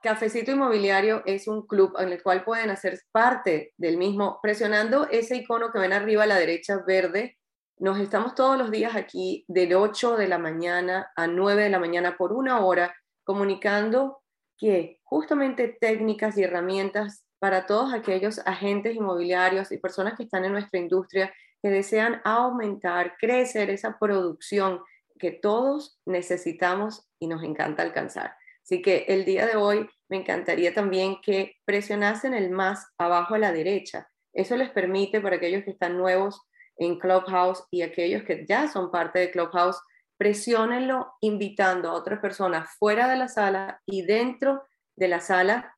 Cafecito Inmobiliario es un club en el cual pueden hacer parte del mismo, presionando ese icono que ven arriba a la derecha verde. Nos estamos todos los días aquí del 8 de la mañana a 9 de la mañana por una hora comunicando que justamente técnicas y herramientas para todos aquellos agentes inmobiliarios y personas que están en nuestra industria que desean aumentar, crecer esa producción que todos necesitamos y nos encanta alcanzar. Así que el día de hoy me encantaría también que presionasen el más abajo a la derecha. Eso les permite para aquellos que están nuevos en Clubhouse y aquellos que ya son parte de Clubhouse, presionenlo invitando a otras personas fuera de la sala y dentro de la sala,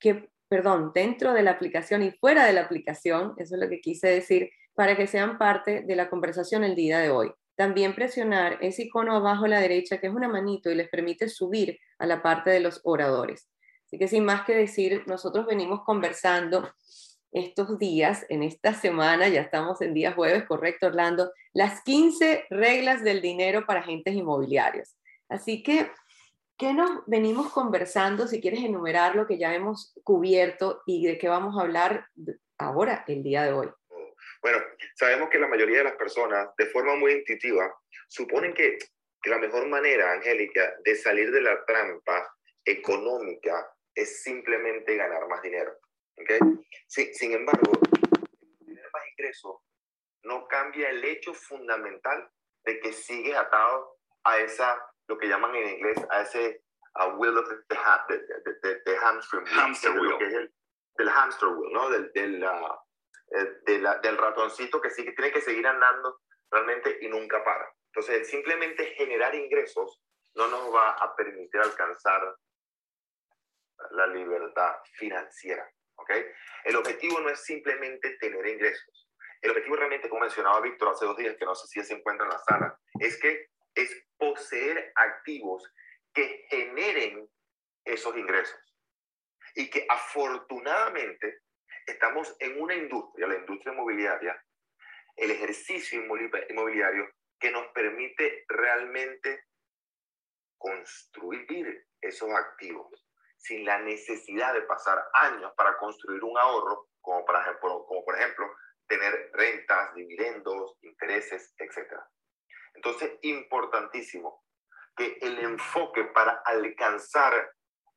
que, perdón, dentro de la aplicación y fuera de la aplicación, eso es lo que quise decir, para que sean parte de la conversación el día de hoy. También presionar ese icono abajo a la derecha, que es una manito y les permite subir a la parte de los oradores. Así que sin más que decir, nosotros venimos conversando estos días, en esta semana, ya estamos en día jueves, correcto, Orlando, las 15 reglas del dinero para agentes inmobiliarios. Así que, ¿qué nos venimos conversando? Si quieres enumerar lo que ya hemos cubierto y de qué vamos a hablar ahora, el día de hoy. Bueno, sabemos que la mayoría de las personas, de forma muy intuitiva, suponen que, la mejor manera, Angélica, de salir de la trampa económica es simplemente ganar más dinero. ¿okay? sin embargo, tener más ingresos no cambia el hecho fundamental de que sigues atado a esa, lo que llaman en inglés, a ese a wheel of the, hamster wheel, que es el, del hamster wheel, ¿no? Del, del, uh, eh, del ratoncito que sigue, tiene que seguir andando realmente y nunca para. Entonces, simplemente generar ingresos no nos va a permitir alcanzar la libertad financiera. ¿okay? El objetivo no es simplemente tener ingresos. El objetivo realmente, como mencionaba Víctor hace dos días, que no sé si se encuentra en la sala, es que es poseer activos que generen esos ingresos. Y que afortunadamente estamos en una industria, la industria inmobiliaria, el ejercicio inmobiliario que nos permite realmente construir esos activos sin la necesidad de pasar años para construir un ahorro, como por ejemplo, como por ejemplo tener rentas, dividendos, intereses, etc. Entonces, importantísimo que el enfoque para alcanzar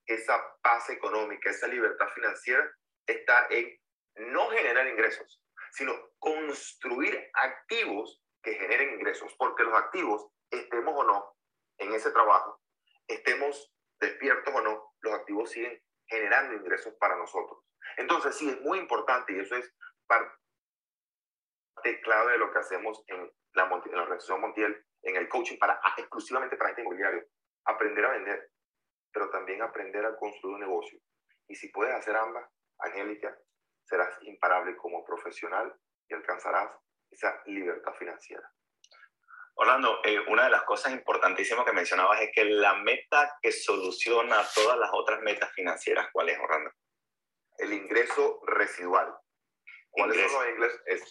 esa paz económica, esa libertad financiera, está en no generar ingresos, sino construir activos que generen ingresos, porque los activos, estemos o no en ese trabajo, estemos despiertos o no, los activos siguen generando ingresos para nosotros. Entonces, sí, es muy importante y eso es parte clave de lo que hacemos en la, en la organización Montiel, en el coaching para exclusivamente para este inmobiliario. Aprender a vender, pero también aprender a construir un negocio. Y si puedes hacer ambas, Angélica, serás imparable como profesional y alcanzarás esa libertad financiera. Orlando, eh, una de las cosas importantísimas que mencionabas es que la meta que soluciona todas las otras metas financieras, ¿cuál es, Orlando? El ingreso residual. ¿Cuál es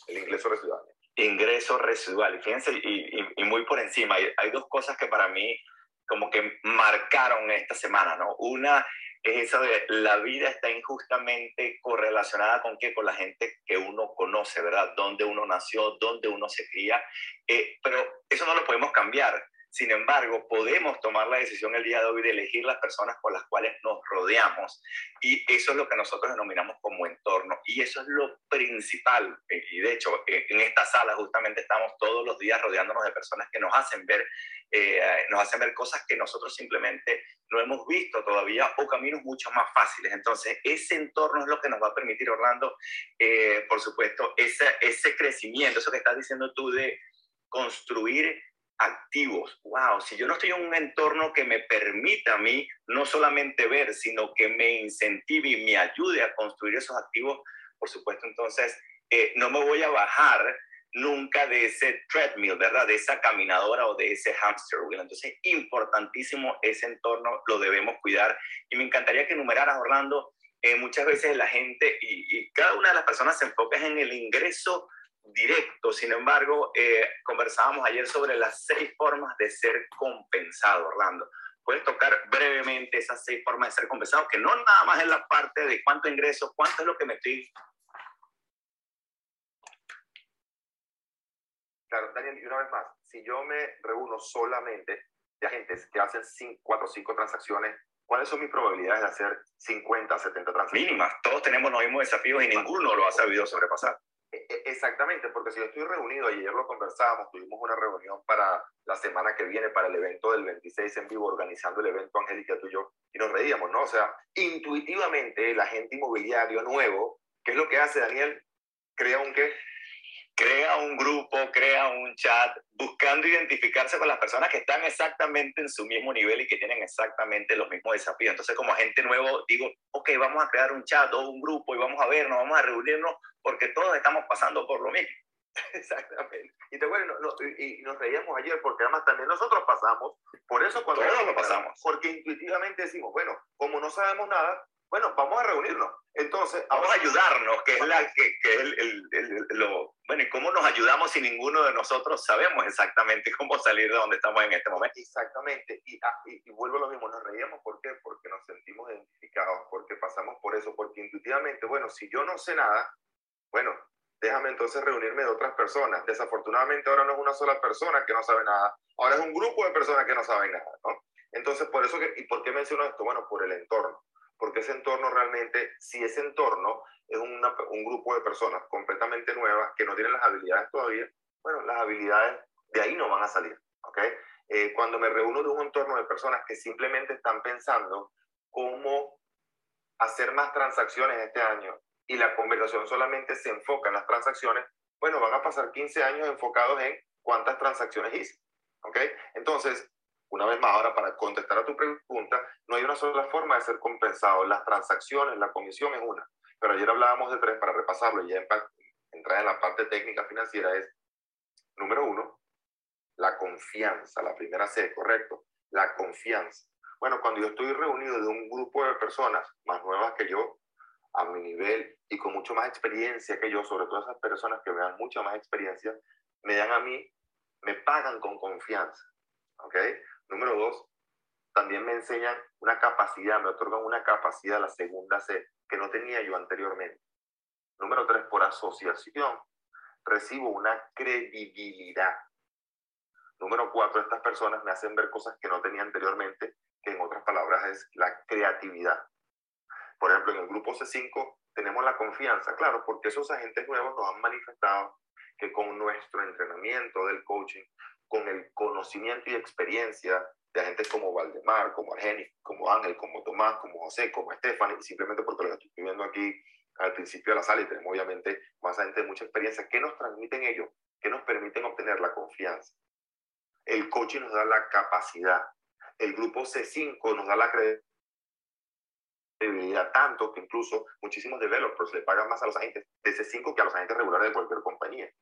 el ingreso residual. Ingreso residual. Y fíjense, y, muy por encima, hay, hay, dos cosas que para mí como que marcaron esta semana, ¿no? Una es eso de la vida está injustamente correlacionada con qué, con la gente que uno conoce, ¿verdad? Dónde uno nació, dónde uno se cría, eh, pero eso no lo podemos cambiar. Sin embargo, podemos tomar la decisión el día de hoy de elegir las personas con las cuales nos rodeamos. Y eso es lo que nosotros denominamos como entorno. Y eso es lo principal. Y de hecho, en esta sala justamente estamos todos los días rodeándonos de personas que nos hacen ver, eh, nos hacen ver cosas que nosotros simplemente no hemos visto todavía o caminos mucho más fáciles. Entonces, ese entorno es lo que nos va a permitir, Orlando, eh, por supuesto, ese, ese crecimiento, eso que estás diciendo tú de construir activos. Wow, si yo no estoy en un entorno que me permita a mí no solamente ver, sino que me incentive y me ayude a construir esos activos, por supuesto, entonces eh, no me voy a bajar nunca de ese treadmill, ¿verdad? De esa caminadora o de ese hamster wheel. Entonces, importantísimo ese entorno, lo debemos cuidar. Y me encantaría que enumeraras, Orlando, eh, muchas veces la gente y, y, cada una de las personas se enfoca en el ingreso directo. Sin embargo, eh, conversábamos ayer sobre las seis formas de ser compensado, Orlando. puedes tocar brevemente esas seis formas de ser compensado, que no nada más es la parte de cuánto ingreso, cuánto es lo que me estoy Claro, Daniel, y una vez más, si yo me reúno solamente de agentes que hacen 4 o 5 transacciones, ¿cuáles son mis probabilidades de hacer 50, 70 transacciones? Mínimas. Todos tenemos los mismos desafíos y ninguno lo ha sabido sobrepasar. E, e, exactamente, porque si yo estoy reunido, ayer lo conversábamos, tuvimos una reunión para la semana que viene, para el evento del 26 en vivo, organizando el evento Angélica, tú y yo, y nos reíamos, ¿no? O sea, intuitivamente el agente inmobiliario nuevo, ¿qué es lo que hace Daniel? Crea un qué? Crea un grupo, crea un chat, buscando identificarse con las personas que están exactamente en su mismo nivel y que tienen exactamente los mismos desafíos. Entonces, como agente nuevo, digo, ok, vamos a crear un chat o un grupo y vamos a vernos, vamos a reunirnos, porque todos estamos pasando por lo mismo. Exactamente. Y, te, bueno, y, nos reíamos ayer porque además también nosotros pasamos, por eso cuando... Todos lo pasamos. Porque intuitivamente decimos, bueno, como no sabemos nada, bueno, vamos a reunirnos. Entonces, vamos a ayudarnos, que es la que, que el, el, lo bueno, ¿y cómo nos ayudamos si ninguno de nosotros sabemos exactamente cómo salir de donde estamos en este momento? Exactamente. Y, ah, y, vuelvo a lo mismo, nos reíamos, ¿por qué? Porque nos sentimos identificados, porque pasamos por eso, porque intuitivamente, bueno, si yo no sé nada, bueno, déjame entonces reunirme de otras personas. Desafortunadamente ahora no es una sola persona que no sabe nada, ahora es un grupo de personas que no saben nada, ¿no? Entonces, por eso, que, ¿y por qué menciono esto? Bueno, por el entorno porque ese entorno realmente, si ese entorno es un grupo de personas completamente nuevas que no tienen las habilidades todavía, bueno, las habilidades de ahí no van a salir, ¿ok? Eh, cuando me reúno de un entorno de personas que simplemente están pensando cómo hacer más transacciones este año y la conversación solamente se enfoca en las transacciones, bueno, van a pasar 15 años enfocados en cuántas transacciones hice, ¿ok? Entonces, una vez más, ahora para contestar a tu pregunta, no hay una sola forma de ser compensado. Las transacciones, la comisión es una. Pero ayer hablábamos de tres para repasarlo y ya entrar en la parte técnica financiera es, número uno, la confianza, la primera C, correcto, la confianza. Bueno, cuando yo estoy reunido de un grupo de personas más nuevas que yo, a mi nivel y con mucho más experiencia que yo, sobre todo esas personas que me dan mucha más experiencia, me dan a mí, me pagan con confianza. ¿Ok? Número dos, también me enseñan una capacidad, me otorgan una capacidad, la segunda C, que no tenía yo anteriormente. Número tres, por asociación, recibo una credibilidad. Número cuatro, estas personas me hacen ver cosas que no tenía anteriormente, que en otras palabras es la creatividad. Por ejemplo, en el grupo C5 tenemos la confianza, claro, porque esos agentes nuevos nos han manifestado que con nuestro entrenamiento del coaching, con el conocimiento y experiencia de agentes como Valdemar, como Argenis, como Ángel, como Tomás, como José, como Estefan, y simplemente porque los estoy viendo aquí al principio de la sala y tenemos obviamente más gente de mucha experiencia, ¿qué nos transmiten ellos? ¿Qué nos permiten obtener la confianza? El coaching nos da la capacidad. El grupo C5 nos da la credibilidad tanto que incluso muchísimos developers le pagan más a los agentes de C5 que a los agentes regulares de cualquier compañía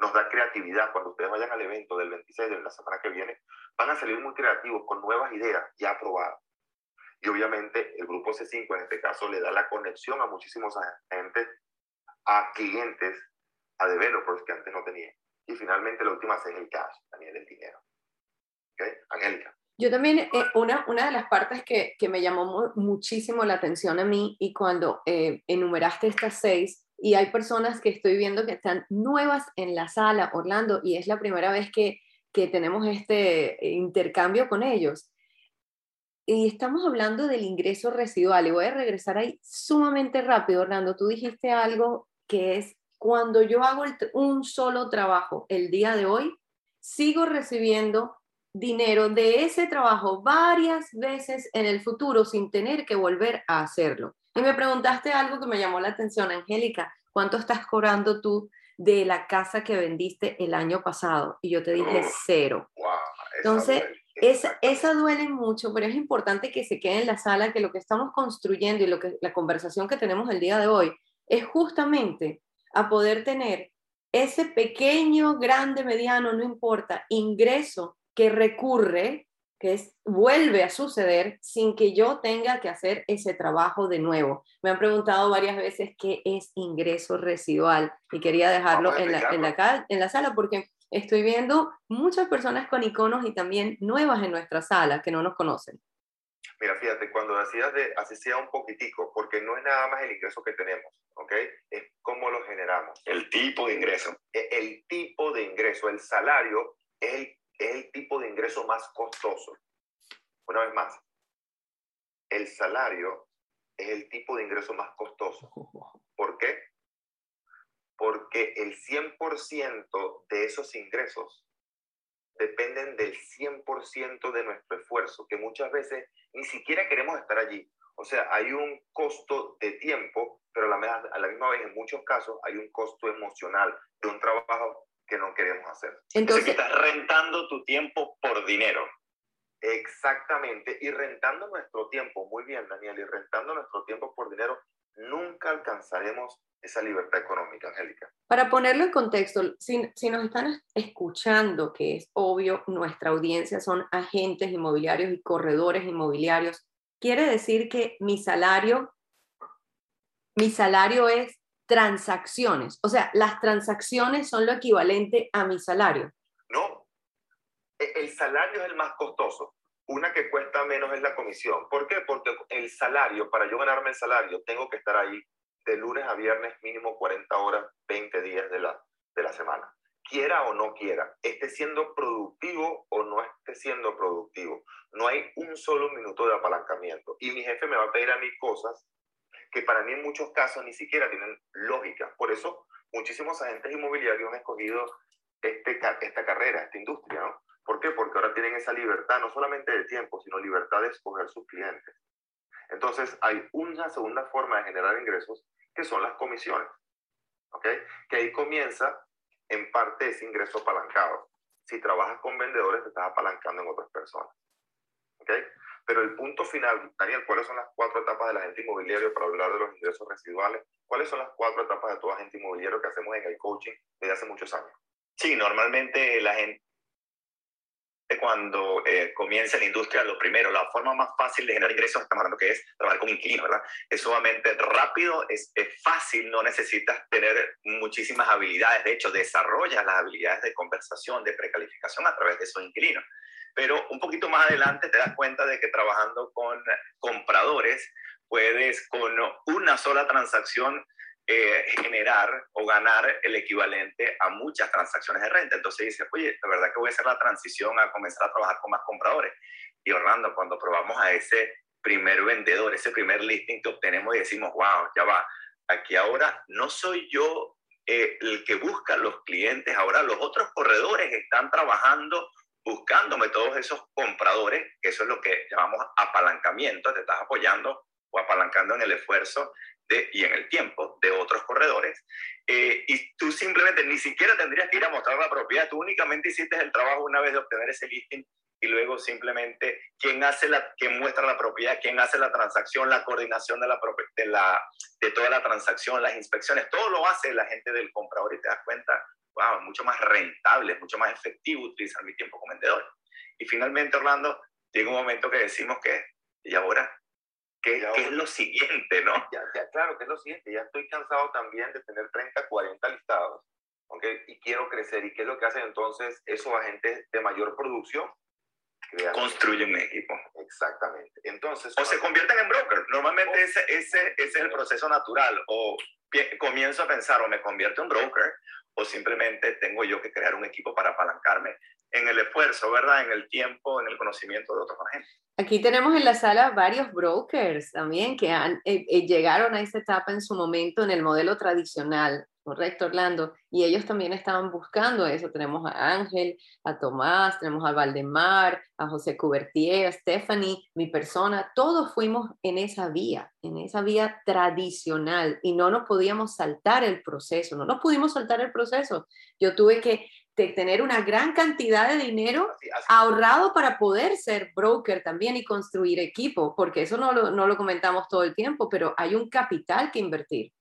nos da creatividad. Cuando ustedes vayan al evento del 26 de la semana que viene, van a salir muy creativos con nuevas ideas ya aprobadas. Y obviamente el grupo C5 en este caso le da la conexión a muchísimos agentes, a clientes, a developers que antes no tenían. Y finalmente la última es el cash, también el dinero. ¿Ok? Angélica. Yo también, eh, una, una de las partes que, que me llamó muchísimo la atención a mí y cuando eh, enumeraste estas seis, y hay personas que estoy viendo que están nuevas en la sala, Orlando, y es la primera vez que, que tenemos este intercambio con ellos. Y estamos hablando del ingreso residual y voy a regresar ahí sumamente rápido, Orlando. Tú dijiste algo que es cuando yo hago un solo trabajo el día de hoy, sigo recibiendo dinero de ese trabajo varias veces en el futuro sin tener que volver a hacerlo. Y me preguntaste algo que me llamó la atención, Angélica, ¿cuánto estás cobrando tú de la casa que vendiste el año pasado? Y yo te dije cero. Entonces, esa, esa, duele mucho, pero es importante que se quede en la sala, que lo que estamos construyendo y lo que, la conversación que tenemos el día de hoy es justamente a poder tener ese pequeño, grande, mediano, no importa, ingreso que recurre que es, vuelve a suceder sin que yo tenga que hacer ese trabajo de nuevo. Me han preguntado varias veces qué es ingreso residual y quería dejarlo en la, en, la, en la sala porque estoy viendo muchas personas con iconos y también nuevas en nuestra sala que no nos conocen. Mira, fíjate, cuando decías de así sea un poquitico, porque no es nada más el ingreso que tenemos, ¿ok? Es cómo lo generamos. El tipo de ingreso. E, el, tipo de ingreso, el salario es el, es el tipo de ingreso más costoso. Una vez más, el salario es el tipo de ingreso más costoso. ¿Por qué? Porque el 100% de esos ingresos dependen del 100% de nuestro esfuerzo, que muchas veces ni siquiera queremos estar allí. O sea, hay un costo de tiempo, pero a la, a la misma vez en muchos casos hay un costo emocional de un trabajo que no queremos hacer. Entonces, estás rentando tu tiempo por dinero. Exactamente, y rentando nuestro tiempo, muy bien Daniel, y rentando nuestro tiempo por dinero, nunca alcanzaremos esa libertad económica, Angélica. Para ponerlo en contexto, si, si, nos están escuchando, que es obvio, nuestra audiencia son agentes inmobiliarios y corredores inmobiliarios, quiere decir que mi salario, mi salario es transacciones, o sea, las transacciones son lo equivalente a mi salario. No, e, el salario es el más costoso. Una que cuesta menos es la comisión. ¿Por qué? Porque el salario, para yo ganarme el salario, tengo que estar ahí de lunes a viernes mínimo 40 horas, 20 días de la, de la semana. Quiera o no quiera, esté siendo productivo o no esté siendo productivo. No hay un solo minuto de apalancamiento. Y mi jefe me va a pedir a mí cosas que para mí en muchos casos ni siquiera tienen lógica. Por eso muchísimos agentes inmobiliarios han escogido este, esta carrera, esta industria, ¿no? ¿Por qué? Porque ahora tienen esa libertad, no solamente de tiempo, sino libertad de escoger sus clientes. Entonces, hay una segunda forma de generar ingresos que son las comisiones. ¿Ok? Que ahí comienza en parte ese ingreso apalancado. Si trabajas con vendedores, te estás apalancando en otras personas. ¿Ok? Pero el punto final, Daniel, ¿cuáles son las cuatro etapas del agente inmobiliario para hablar de los ingresos residuales? ¿Cuáles son las cuatro etapas de todo agente inmobiliario que hacemos en el coaching desde hace muchos años? Sí, normalmente la gente cuando eh, comienza la industria, lo primero, la forma más fácil de generar ingresos, estamos hablando que es trabajar con inquilinos, ¿verdad? Es sumamente rápido, es, es, fácil, no necesitas tener muchísimas habilidades, de hecho, desarrollas las habilidades de conversación, de precalificación a través de esos inquilinos. Pero un poquito más adelante te das cuenta de que trabajando con compradores, puedes con una sola transacción eh, generar o ganar el equivalente a muchas transacciones de renta. Entonces dices, oye, la verdad que voy a hacer la transición a comenzar a trabajar con más compradores. Y Orlando, cuando probamos a ese primer vendedor, ese primer listing que obtenemos y decimos, wow, ya va, aquí ahora no soy yo eh, el que busca los clientes, ahora los otros corredores están trabajando buscándome todos esos compradores, que eso es lo que llamamos apalancamiento, te estás apoyando o apalancando en el esfuerzo y en el tiempo de otros corredores, eh, y tú simplemente ni siquiera tendrías que ir a mostrar la propiedad, tú únicamente hiciste el trabajo una vez de obtener ese listing y luego simplemente quién hace la, quién muestra la propiedad, quién hace la transacción, la coordinación de, la, de, la, de toda la transacción, las inspecciones, todo lo hace la gente del comprador y te das cuenta, wow, mucho más rentable, mucho más efectivo utilizar mi tiempo como vendedor. Y finalmente, Orlando, llega un momento que decimos que, ¿y ahora? ¿Qué, es lo siguiente, no? Ya, claro, ¿qué es lo siguiente? Ya estoy cansado también de tener 30, 40 listados, ¿ok? Y quiero crecer. ¿Y qué es lo que hacen entonces esos agentes de mayor producción? Construyen un equipo. Exactamente. Entonces, o se convierten en broker. Normalmente ese, ese, ese, es el proceso natural. O comienzo a pensar o me convierto en broker o simplemente tengo yo que crear un equipo para apalancarme en el esfuerzo, ¿verdad? En el tiempo, en el conocimiento de otros agentes. Aquí tenemos en la sala varios brokers también que han, eh, eh, llegaron a esa etapa en su momento en el modelo tradicional, correcto, Orlando, y ellos también estaban buscando eso. Tenemos a Ángel, a Tomás, tenemos a Valdemar, a José Cubertier, a Stephanie, mi persona, todos fuimos en esa vía, en esa vía tradicional y no nos podíamos saltar el proceso, no nos pudimos saltar el proceso. Yo tuve que tener una gran cantidad de dinero ahorrado para poder ser broker también y construir equipo, porque eso no lo, no lo comentamos todo el tiempo, pero hay un capital que invertir.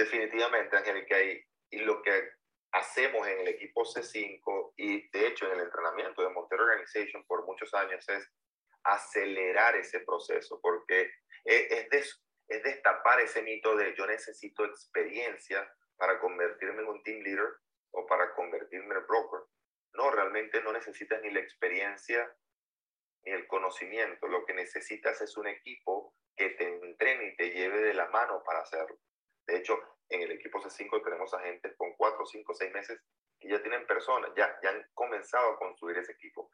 Definitivamente, Angélica, y, y lo que hacemos en el equipo C5 y de hecho en el entrenamiento de Montero Organization por muchos años es acelerar ese proceso, porque es, es, es destapar ese mito de yo necesito experiencia para convertirme en un team leader o para convertirme en broker. No, realmente no necesitas ni la experiencia ni el conocimiento. Lo que necesitas es un equipo que te entrene y te lleve de la mano para hacerlo. De hecho, en el equipo C5 tenemos agentes con 4, 5, 6 meses que ya tienen personas, ya, ya han comenzado a construir ese equipo.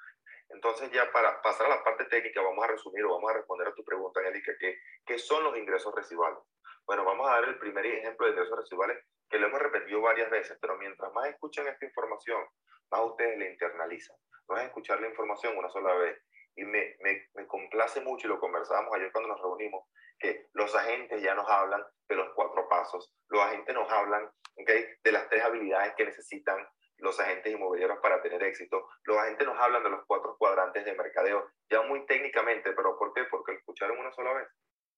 Entonces ya para pasar a la parte técnica vamos a resumir o vamos a responder a tu pregunta, Angélica, que, ¿qué son los ingresos residuales? Bueno, vamos a dar el primer ejemplo de ingresos residuales que lo hemos repetido varias veces, pero mientras más escuchan esta información, más ustedes la internalizan. No es escuchar la información una sola vez. Y me, me, me complace mucho, y lo conversábamos ayer cuando nos reunimos, que los agentes ya nos hablan de los cuatro pasos, los agentes nos hablan ¿okay? de las tres habilidades que necesitan los agentes inmobiliarios para tener éxito. Los agentes nos hablan de los cuatro cuadrantes de mercadeo, ya muy técnicamente, pero ¿por qué? Porque lo escucharon una sola vez.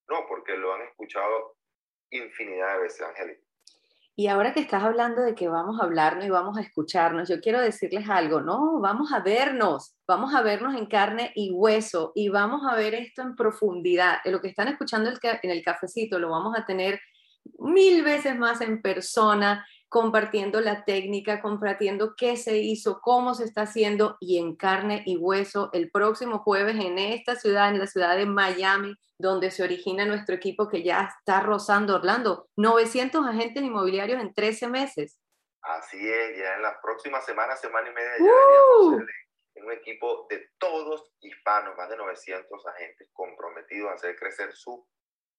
No, porque lo han escuchado infinidad de veces, Angélica. Y ahora que estás hablando de que vamos a hablarnos y vamos a escucharnos, yo quiero decirles algo, no, vamos a vernos, vamos a vernos en carne y hueso y vamos a ver esto en profundidad. Lo que están escuchando en el cafecito lo vamos a tener mil veces más en persona, compartiendo la técnica, compartiendo qué se hizo, cómo se está haciendo y en carne y hueso el próximo jueves en esta ciudad, en la ciudad de Miami, donde se origina nuestro equipo que ya está rozando Orlando. 900 agentes inmobiliarios en 13 meses. Así es, ya en la próxima semana, semana y media, ya ¡Uh! en un equipo de todos hispanos, más de 900 agentes comprometidos a hacer crecer su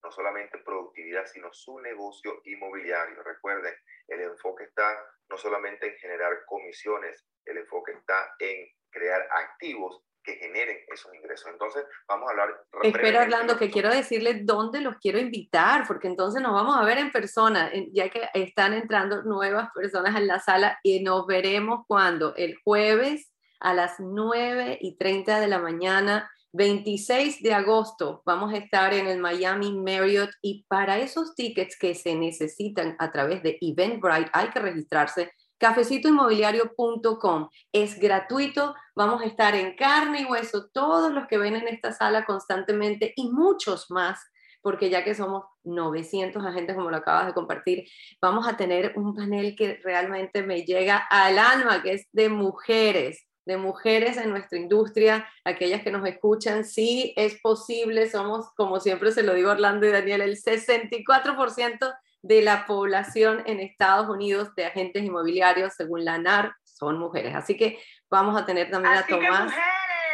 no solamente productividad, sino su negocio inmobiliario. Recuerden, el enfoque está no solamente en generar comisiones, el enfoque está en crear activos que generen esos ingresos. Entonces, vamos a hablar. Espera, Orlando, que quiero decirles dónde los quiero invitar, porque entonces nos vamos a ver en persona, ya que están entrando nuevas personas en la sala y nos veremos cuando el jueves a las 9 y 30 de la mañana 26 de agosto vamos a estar en el Miami Marriott y para esos tickets que se necesitan a través de Eventbrite hay que registrarse cafecitoinmobiliario.com. Es gratuito, vamos a estar en carne y hueso todos los que ven en esta sala constantemente y muchos más porque ya que somos 900 agentes, como lo acabas de compartir, vamos a tener un panel que realmente me llega al alma, que es de mujeres de mujeres en nuestra industria, aquellas que nos escuchan, sí es posible, somos, como siempre se lo digo Orlando y Daniel, el 64% de la población en Estados Unidos de agentes inmobiliarios, según la NAR, son mujeres. Así que vamos a tener también a Tomás.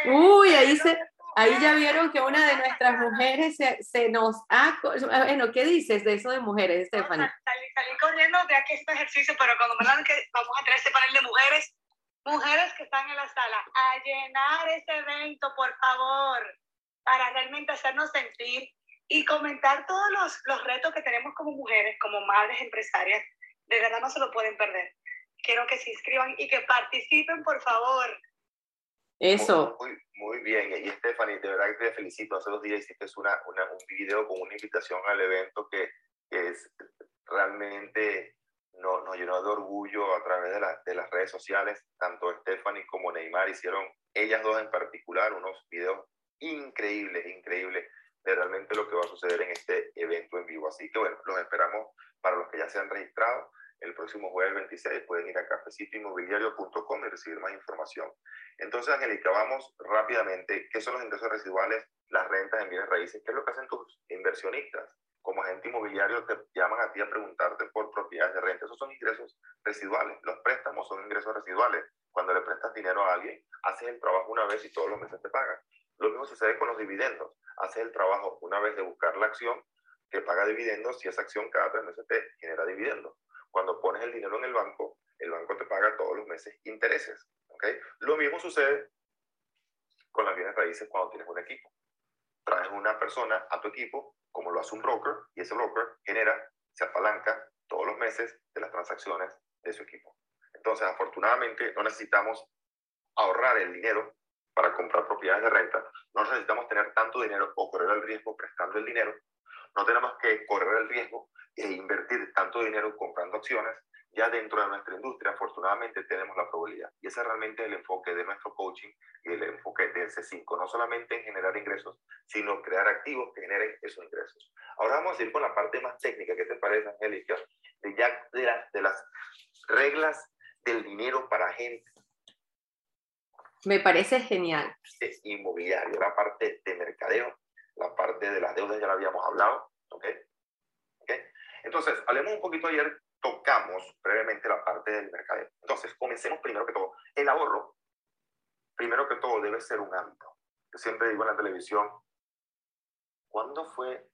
Uy, ahí se... Ahí ya vieron que una de nuestras mujeres se, se, nos ha... Bueno, ¿qué dices de eso de mujeres, Stephanie? salí, corriendo de aquí este ejercicio, pero cuando me dan que vamos a tener ese panel de mujeres, mujeres que están en la sala, a llenar ese evento, por favor, para realmente hacernos sentir y comentar todos los, los retos que tenemos como mujeres, como madres empresarias. De verdad no se lo pueden perder. Quiero que se inscriban y que participen, por favor. Eso. Muy, muy, bien. Y Stephanie, de verdad que te felicito. Hace dos días hiciste una, una, un video con una invitación al evento que, que es realmente nos, nos llenó de orgullo a través de, de las redes sociales. Tanto Stephanie como Neymar hicieron, ellas dos en particular, unos videos increíbles, increíbles de realmente lo que va a suceder en este evento en vivo. Así que bueno, los esperamos para los que ya se han registrado. El próximo jueves 26 pueden ir a cafecitoinmobiliario.com y recibir más información. Entonces, Angélica, vamos rápidamente. ¿Qué son los ingresos residuales? Las rentas en bienes raíces. ¿Qué es lo que hacen tus inversionistas? Como agente inmobiliario te llaman a ti a preguntarte por propiedades de renta. Esos son ingresos residuales. Los préstamos son ingresos residuales. Cuando le prestas dinero a alguien, haces el trabajo una vez y todos los meses te pagan. Lo mismo sucede con los dividendos. Haces el trabajo una vez de buscar la acción que paga dividendos y esa acción cada tres meses te genera dividendos. Cuando pones el dinero en el banco, el banco te paga todos los meses intereses. ¿okay? Lo mismo sucede con las bienes raíces cuando tienes un equipo. Traes una persona a tu equipo como lo hace un broker, y ese broker genera, se apalanca todos los meses de las transacciones de su equipo. Entonces, afortunadamente, no necesitamos ahorrar el dinero para comprar propiedades de renta, no necesitamos tener tanto dinero o correr el riesgo prestando el dinero, no tenemos que correr el riesgo e invertir tanto dinero comprando acciones, ya dentro de nuestra industria, afortunadamente, tenemos la probabilidad. Y ese es realmente el enfoque de nuestro coaching y el enfoque del C5, no solamente en generar ingresos, sino crear activos que generen esos ingresos. Ahora vamos a ir con la parte más técnica, ¿qué te parece, Angélica? De ya de, de las reglas del dinero para gente. Me parece genial. Inmobiliario, la parte de mercadeo, la parte de las deudas ya la habíamos hablado, ¿ok? ¿Okay? Entonces, hablemos un poquito ayer, tocamos brevemente la parte del mercadeo. Entonces, comencemos primero que todo. El ahorro, primero que todo, debe ser un hábito. Yo siempre digo en la televisión, ¿cuándo fue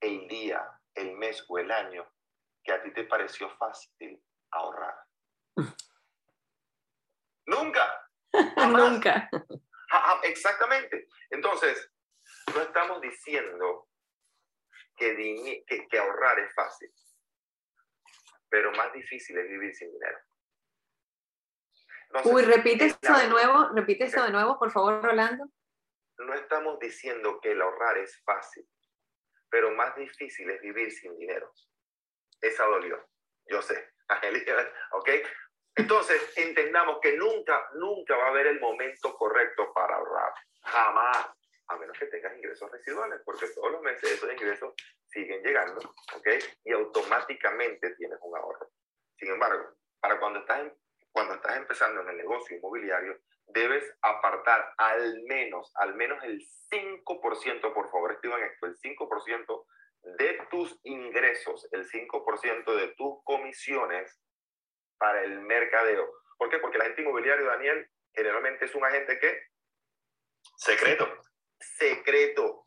el día, el mes o el año que a ti te pareció fácil ahorrar? Nunca. Nunca. Exactamente. Entonces, no estamos diciendo que, que, ahorrar es fácil, pero más difícil es vivir sin dinero. Uy, repite eso de nuevo, repite eso de nuevo, por favor, Rolando. No estamos diciendo que el ahorrar es fácil, pero más difícil es vivir sin dinero. Esa dolió, yo sé. ¿Ok? Entonces, entendamos que nunca, nunca va a haber el momento correcto para ahorrar. Jamás. A menos que tengas ingresos residuales, porque todos los meses esos ingresos siguen llegando, ¿ok? Y automáticamente tienes un ahorro. Sin embargo, para cuando estás, cuando estás empezando en el negocio inmobiliario, debes apartar al menos, al menos el 5%, por favor, escriban esto, el 5% de tus ingresos, el 5% de tus comisiones para el mercadeo. ¿Por qué? Porque el agente inmobiliario, Daniel, generalmente es un agente que... Secreto. Secreto.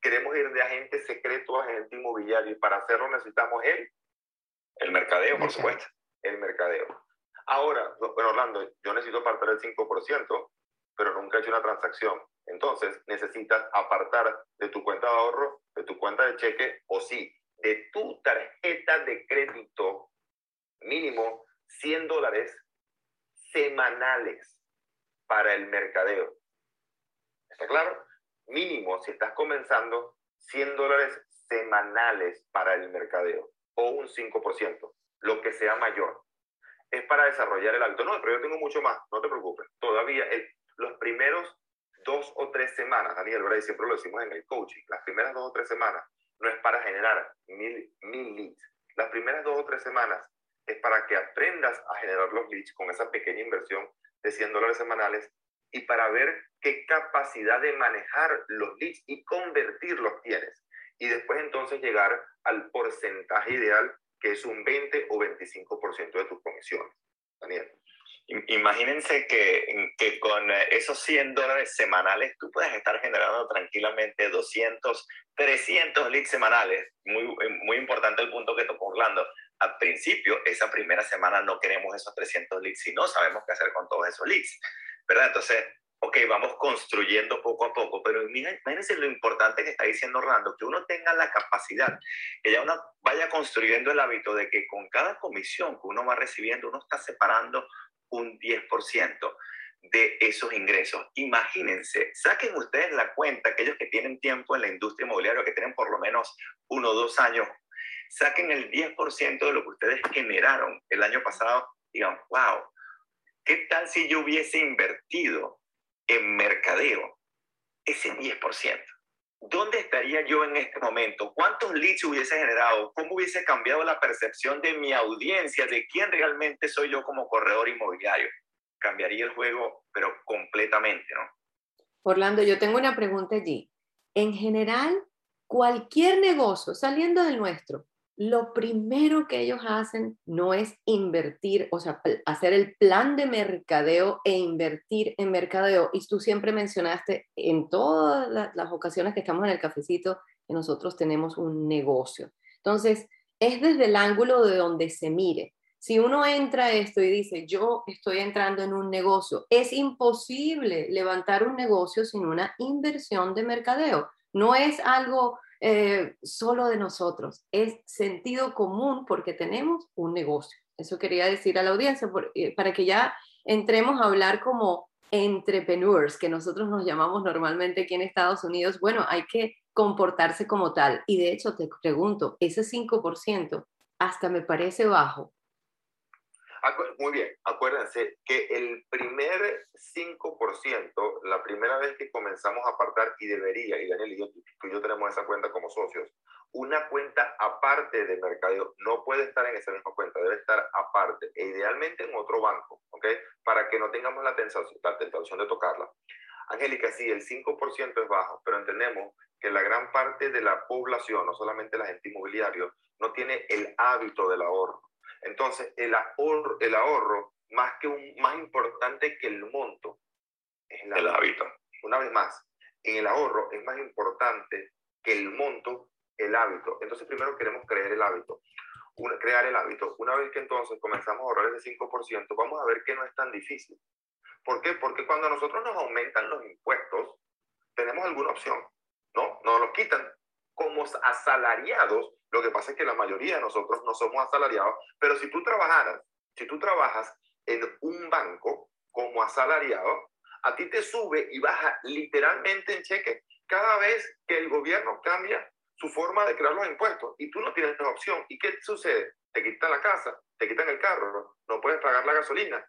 Queremos ir de agente secreto a agente inmobiliario y para hacerlo necesitamos el... El mercadeo, por supuesto. El mercadeo. Ahora, bueno, Orlando, yo necesito apartar el 5%, pero nunca he hecho una transacción. Entonces, necesitas apartar de tu cuenta de ahorro, de tu cuenta de cheque, o sí, de tu tarjeta de crédito mínimo 100 dólares semanales para el mercadeo. ¿Está claro? Mínimo, si estás comenzando, 100 dólares semanales para el mercadeo o un 5%, lo que sea mayor. Es para desarrollar el hábito. No, pero yo tengo mucho más, no te preocupes. Todavía los primeros dos o tres semanas, Daniel, ¿verdad? Y siempre lo decimos en el coaching, las primeras dos o tres semanas no es para generar mil, mil leads. Las primeras dos o tres semanas es para que aprendas a generar los leads con esa pequeña inversión de 100 dólares semanales y para ver qué capacidad de manejar los leads y convertirlos tienes. Y después entonces llegar al porcentaje ideal que es un 20 o 25% de tus comisiones. Daniel. Imagínense que, que, con esos 100 dólares semanales tú puedes estar generando tranquilamente 200, 300 leads semanales. Muy, muy importante el punto que tocó Orlando al principio, esa primera semana no queremos esos 300 leads y no sabemos qué hacer con todos esos leads, ¿verdad? Entonces, ok, vamos construyendo poco a poco, pero imagínense lo importante que está diciendo Orlando, que uno tenga la capacidad, que ya uno vaya construyendo el hábito de que con cada comisión que uno va recibiendo, uno está separando un 10% de esos ingresos. Imagínense, saquen ustedes la cuenta, aquellos que tienen tiempo en la industria inmobiliaria, que tienen por lo menos uno o dos años saquen el 10% de lo que ustedes generaron el año pasado, digan, wow, ¿qué tal si yo hubiese invertido en mercadeo ese 10%? ¿Dónde estaría yo en este momento? ¿Cuántos leads hubiese generado? ¿Cómo hubiese cambiado la percepción de mi audiencia de quién realmente soy yo como corredor inmobiliario? Cambiaría el juego, pero completamente, ¿no? Orlando, yo tengo una pregunta allí. En general, cualquier negocio, saliendo del nuestro, lo primero que ellos hacen no es invertir, o sea, hacer el plan de mercadeo e invertir en mercadeo. Y tú siempre mencionaste en todas las ocasiones que estamos en el cafecito que nosotros tenemos un negocio. Entonces, es desde el ángulo de donde se mire. Si uno entra a esto y dice, yo estoy entrando en un negocio, es imposible levantar un negocio sin una inversión de mercadeo. No es algo eh, solo de nosotros, es sentido común porque tenemos un negocio. Eso quería decir a la audiencia, eh, para que ya entremos a hablar como entrepreneurs, que nosotros nos llamamos normalmente aquí en Estados Unidos. Bueno, hay que comportarse como tal. Y de hecho, te pregunto, ese 5% hasta me parece bajo muy bien, acuérdense que el primer 5%, la primera vez que comenzamos a apartar, y debería, y Daniel y yo, tú y yo tenemos esa cuenta como socios, una cuenta aparte de mercadeo, no puede estar en esa misma cuenta, debe estar aparte, e idealmente en otro banco, ¿ok? Para que no tengamos la tentación, la tentación de tocarla. Angélica, sí, el 5% es bajo, pero entendemos que la gran parte de la población, no solamente la gente inmobiliaria, no tiene el hábito del ahorro. Entonces, el ahorro, el ahorro más, que un, más importante que el monto, es el, hábito. Una vez más, en el ahorro es más importante que el monto, el hábito. Entonces, primero queremos crear el hábito. crear el hábito. Una vez que entonces comenzamos a ahorrar ese 5%, vamos a ver que no es tan difícil. ¿Por qué? Porque cuando a nosotros nos aumentan los impuestos, tenemos alguna opción, ¿no? Nos los quitan. Como asalariados, lo que pasa es que la mayoría de nosotros no somos asalariados, pero si tú trabajaras, si tú trabajas en un banco como asalariado, a ti te sube y baja literalmente en cheque cada vez que el gobierno cambia su forma de crear los impuestos y tú no tienes opción. ¿Y qué sucede? Te quitan la casa, te quitan el carro, no puedes pagar la gasolina,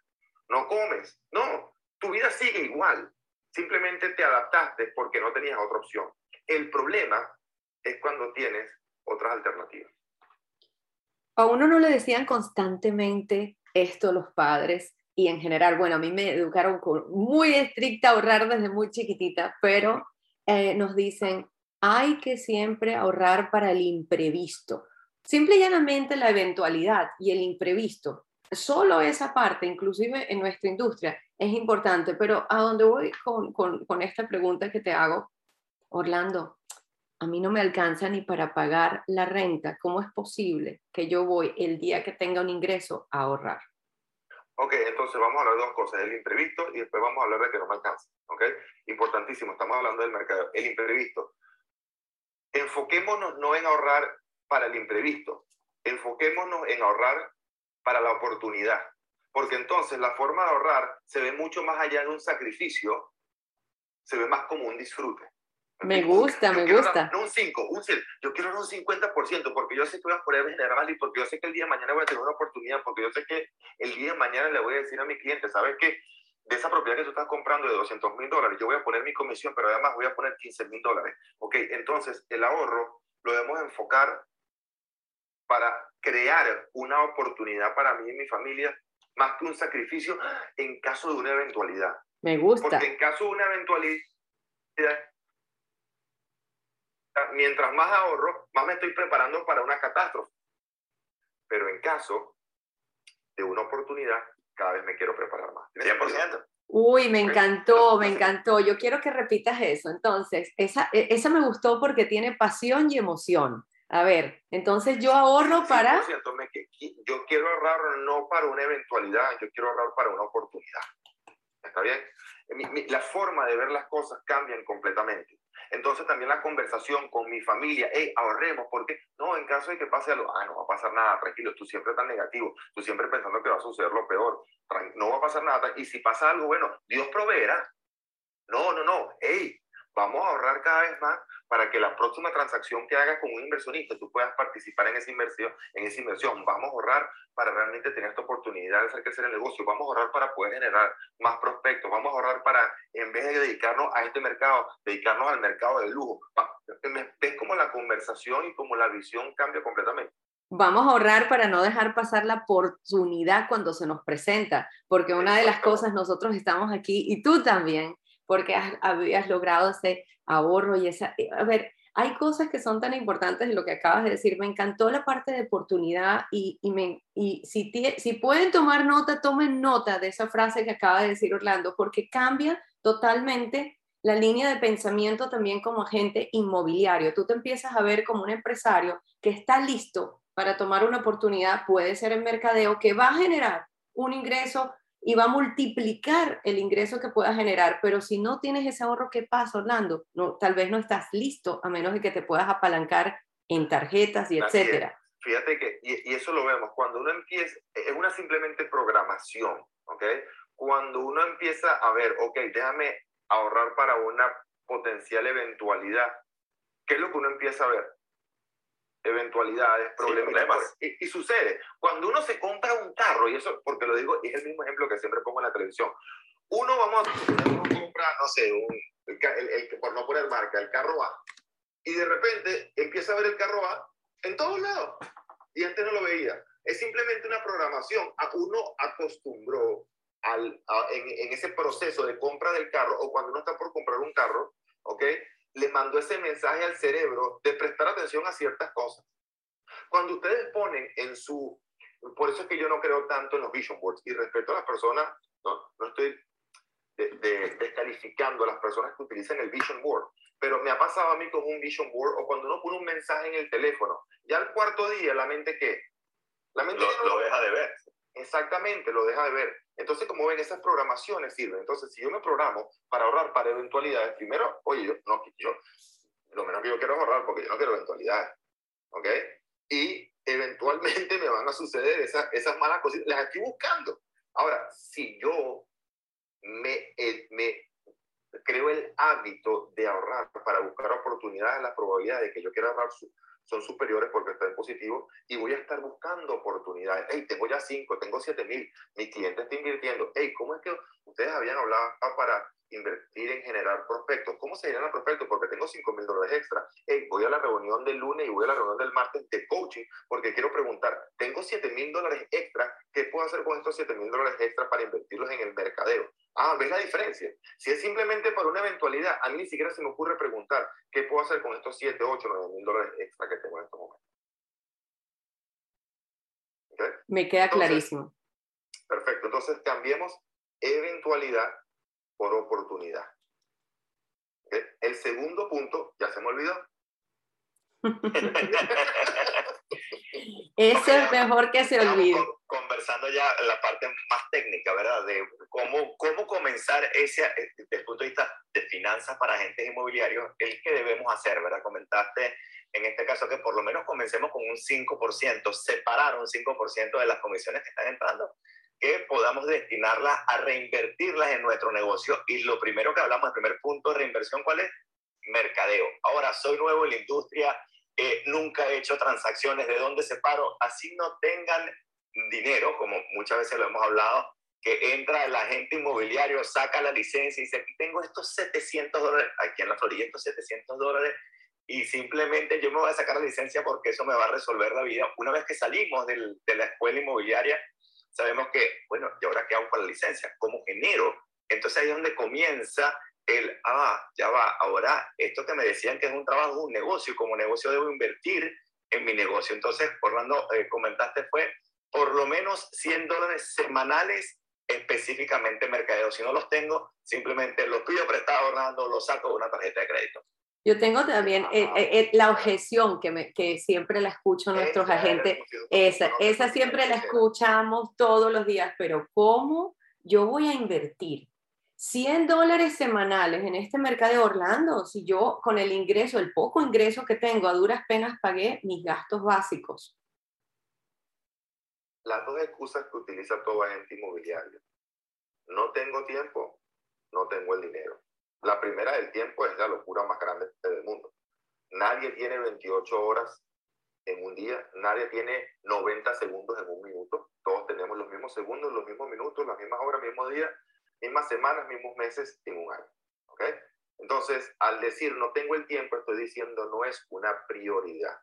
no comes. No, tu vida sigue igual. Simplemente te adaptaste porque no tenías otra opción. El problema es cuando tienes otras alternativas. A uno no le decían constantemente esto los padres y en general, bueno, a mí me educaron con muy estricta ahorrar desde muy chiquitita, pero eh, nos dicen, hay que siempre ahorrar para el imprevisto. Simple y llanamente la eventualidad y el imprevisto. Solo esa parte, inclusive en nuestra industria, es importante, pero a dónde voy con, con, con esta pregunta que te hago, Orlando, a mí no me alcanza ni para pagar la renta. ¿Cómo es posible que yo voy el día que tenga un ingreso a ahorrar? Ok, entonces vamos a hablar de dos cosas, el imprevisto y después vamos a hablar de que no me alcanza. Ok, importantísimo, estamos hablando del mercado. El imprevisto. Enfoquémonos no en ahorrar para el imprevisto, enfoquémonos en ahorrar para la oportunidad. Porque entonces la forma de ahorrar se ve mucho más allá de un sacrificio, se ve más como un disfrute. Me gusta, me gusta. no un 5, un 6. Yo quiero un 50% porque yo sé que voy a poder generar y porque yo sé que el día de mañana voy a tener una oportunidad, porque yo sé que el día de mañana le voy a decir a mi cliente, ¿sabes qué? De esa propiedad que tú estás comprando de 200 mil dólares, yo voy a poner mi comisión, pero además voy a poner 15 mil dólares. Ok, entonces el ahorro lo debemos enfocar para crear una oportunidad para mí y mi familia, más que un sacrificio en caso de una eventualidad. Me gusta. Porque en caso de una eventualidad, mientras más ahorro, más me estoy preparando para una catástrofe. Pero en caso de una oportunidad, cada vez me quiero preparar más. 100%. Uy, me encantó, me encantó. Yo quiero que repitas eso. Entonces, esa, e, esa me gustó porque tiene pasión y emoción. A ver, entonces yo ahorro para... Yo quiero ahorrar no para una eventualidad, yo quiero ahorrar para una oportunidad. ¿Está bien? la forma de ver las cosas cambian completamente. Entonces también la conversación con mi familia, hey, ahorremos, porque no, en caso de que pase algo, ah, no va a pasar nada, tranquilo, tú siempre tan negativo, tú siempre pensando que va a suceder lo peor, no va a pasar nada, y si pasa algo, bueno, Dios proveerá. No, no, no, hey, vamos a ahorrar cada vez más para que la próxima transacción que hagas con un inversionista tú puedas participar en esa inversión, en esa inversión. Vamos a ahorrar para realmente tener esta oportunidad de hacer crecer el negocio. Vamos a ahorrar para poder generar más prospectos. Vamos a ahorrar para, en vez de dedicarnos a este mercado, dedicarnos al mercado del lujo. ¿Ves cómo la conversación y cómo la visión cambia completamente? Vamos a ahorrar para no dejar pasar la oportunidad cuando se nos presenta, porque una de las cosas nosotros estamos aquí y tú también porque habías logrado ese ahorro y esa... Eh, a ver, hay cosas que son tan importantes de lo que acabas de decir. Me encantó la parte de oportunidad y, y, me, y si, si pueden tomar nota, tomen nota de esa frase que acaba de decir Orlando, porque cambia totalmente la línea de pensamiento también como agente inmobiliario. Tú te empiezas a ver como un empresario que está listo para tomar una oportunidad, puede ser en mercadeo, que va a generar un ingreso y va a multiplicar el ingreso que pueda generar, pero si no tienes ese ahorro, ¿qué pasa, Orlando? No, tal vez no estás listo, a menos de que te puedas apalancar en tarjetas y etcétera. Fíjate que, y, eso lo vemos, cuando uno empieza, es una simplemente programación, ¿ok? Cuando uno empieza a ver, ok, déjame ahorrar para una potencial eventualidad, ¿qué es lo que uno empieza a ver? Eventualidades, problemas. Y, sucede, cuando uno se compra un carro, y eso porque lo digo, es el mismo ejemplo que siempre pongo en la televisión. Uno, vamos a comprar, no sé, un, el, por no poner marca, el carro A, y de repente empieza a ver el carro A en todos lados, y antes no lo veía. Es simplemente una programación. A uno acostumbró al, en, en, ese proceso de compra del carro o cuando uno está por comprar un carro, ¿ok? Le mandó ese mensaje al cerebro de prestar atención a ciertas cosas. Cuando ustedes ponen en su... Por eso es que yo no creo tanto en los vision boards y respeto a las personas, no, no estoy de, descalificando a las personas que utilizan el vision board, pero me ha pasado a mí con un vision board o cuando uno pone un mensaje en el teléfono, ya al cuarto día la mente qué? La mente lo, deja de ver. Exactamente, lo deja de ver. Entonces, como ven, esas programaciones sirven. Entonces, si yo me programo para ahorrar para eventualidades, primero, oye, yo, no, yo, lo menos que yo quiero es ahorrar porque yo no quiero eventualidades. ¿Ok? Y eventualmente me van a suceder esas, esas malas cosas. Las estoy buscando. Ahora, si yo me, eh, me creo el hábito de ahorrar para buscar oportunidades, las probabilidades de que yo quiera ahorrar son superiores porque está en positivo y voy a estar buscando oportunidades. Hey, tengo ya cinco, tengo siete mil, mi cliente está invirtiendo. Hey, ¿cómo es que ustedes habían hablado para invertir en generar prospectos. ¿Cómo se generan prospectos? Porque tengo 5 mil dólares extra. Hey, voy a la reunión del lunes y voy a la reunión del martes de coaching porque quiero preguntar, tengo 7 mil dólares extra, ¿qué puedo hacer con estos 7 mil dólares extra para invertirlos en el mercadeo? Ah, ¿ves la diferencia? Si es simplemente para una eventualidad, a mí ni siquiera se me ocurre preguntar, ¿qué puedo hacer con estos 7, 8, 9 mil dólares extra que tengo en estos momentos? Me queda clarísimo. Perfecto, entonces cambiemos eventualidad por oportunidad. El segundo punto, ya se me olvidó. Eso es mejor que se olvide. Conversando ya la parte más técnica, ¿verdad? De cómo, cómo comenzar ese, desde el punto de vista de finanzas para agentes inmobiliarios, el que debemos hacer, ¿verdad? Comentaste en este caso que por lo menos comencemos con un 5%, separar un 5% de las comisiones que están entrando que podamos destinarlas a reinvertirlas en nuestro negocio. Y lo primero que hablamos, el primer punto de reinversión, ¿cuál es? Mercadeo. Ahora, soy nuevo en la industria, eh, nunca he hecho transacciones, ¿de dónde separo? Así no tengan dinero, como muchas veces lo hemos hablado, que entra el agente inmobiliario, saca la licencia y dice, aquí tengo estos 700 dólares, aquí en la Florida estos 700 dólares, y simplemente yo me voy a sacar la licencia porque eso me va a resolver la vida. Una vez que salimos del, de la escuela inmobiliaria, sabemos que, bueno, ¿y ahora qué hago con la licencia? ¿Cómo genero? Entonces ahí es donde comienza el, ah, ya va, ahora esto que me decían que es un trabajo, un negocio, como negocio debo invertir en mi negocio. Entonces, Orlando, eh, comentaste fue por lo menos 100 dólares semanales específicamente en mercadeo. Si no los tengo, simplemente los pido prestado, Orlando, los saco de una tarjeta de crédito. Yo tengo también eh, eh, eh, la objeción que, me, que siempre la escucho nuestros agentes, esa, esa siempre la escuchamos todos los días, pero ¿cómo yo voy a invertir 100 dólares semanales en este mercado de Orlando si yo con el ingreso, el poco ingreso que tengo, a duras penas pagué mis gastos básicos? Las dos excusas que utiliza todo agente inmobiliario. No tengo tiempo, no tengo el dinero. La primera del tiempo es la locura más grande del mundo. Nadie tiene 28 horas en un día, nadie tiene 90 segundos en un minuto. Todos tenemos los mismos segundos, los mismos minutos, las mismas horas, mismo día, mismas semanas, mismos meses en un año. ¿Ok? Entonces, al decir no tengo el tiempo, estoy diciendo no es una prioridad.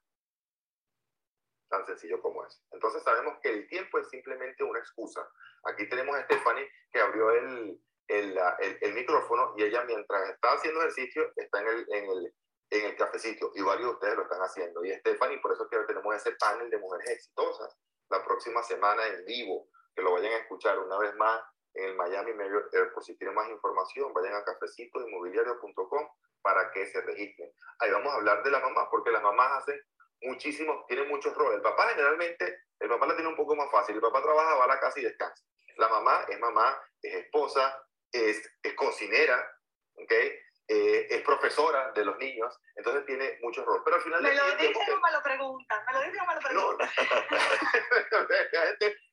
Tan sencillo como es. Entonces, sabemos que el tiempo es simplemente una excusa. Aquí tenemos a Stephanie que abrió el, el, el, micrófono y ella mientras está haciendo ejercicio está en el, en el, en el cafecito y varios de ustedes lo están haciendo. Y Stephanie, por eso que tenemos ese panel de mujeres exitosas la próxima semana en vivo, que lo vayan a escuchar una vez más en el Miami Mayor, por si quieren más información, vayan a cafecitoinmobiliario.com para que se registren. Ahí vamos a hablar de las mamás, porque las mamás hacen muchísimos, tienen muchos roles. El papá generalmente, el papá la tiene un poco más fácil, el papá trabaja, va a la casa y descansa. La mamá es mamá, es esposa, es, es cocinera, ¿okay? Eh, es profesora de los niños, entonces tiene muchos roles. Pero al final... Me lo dice o me lo preguntan, me lo dice o me lo preguntan.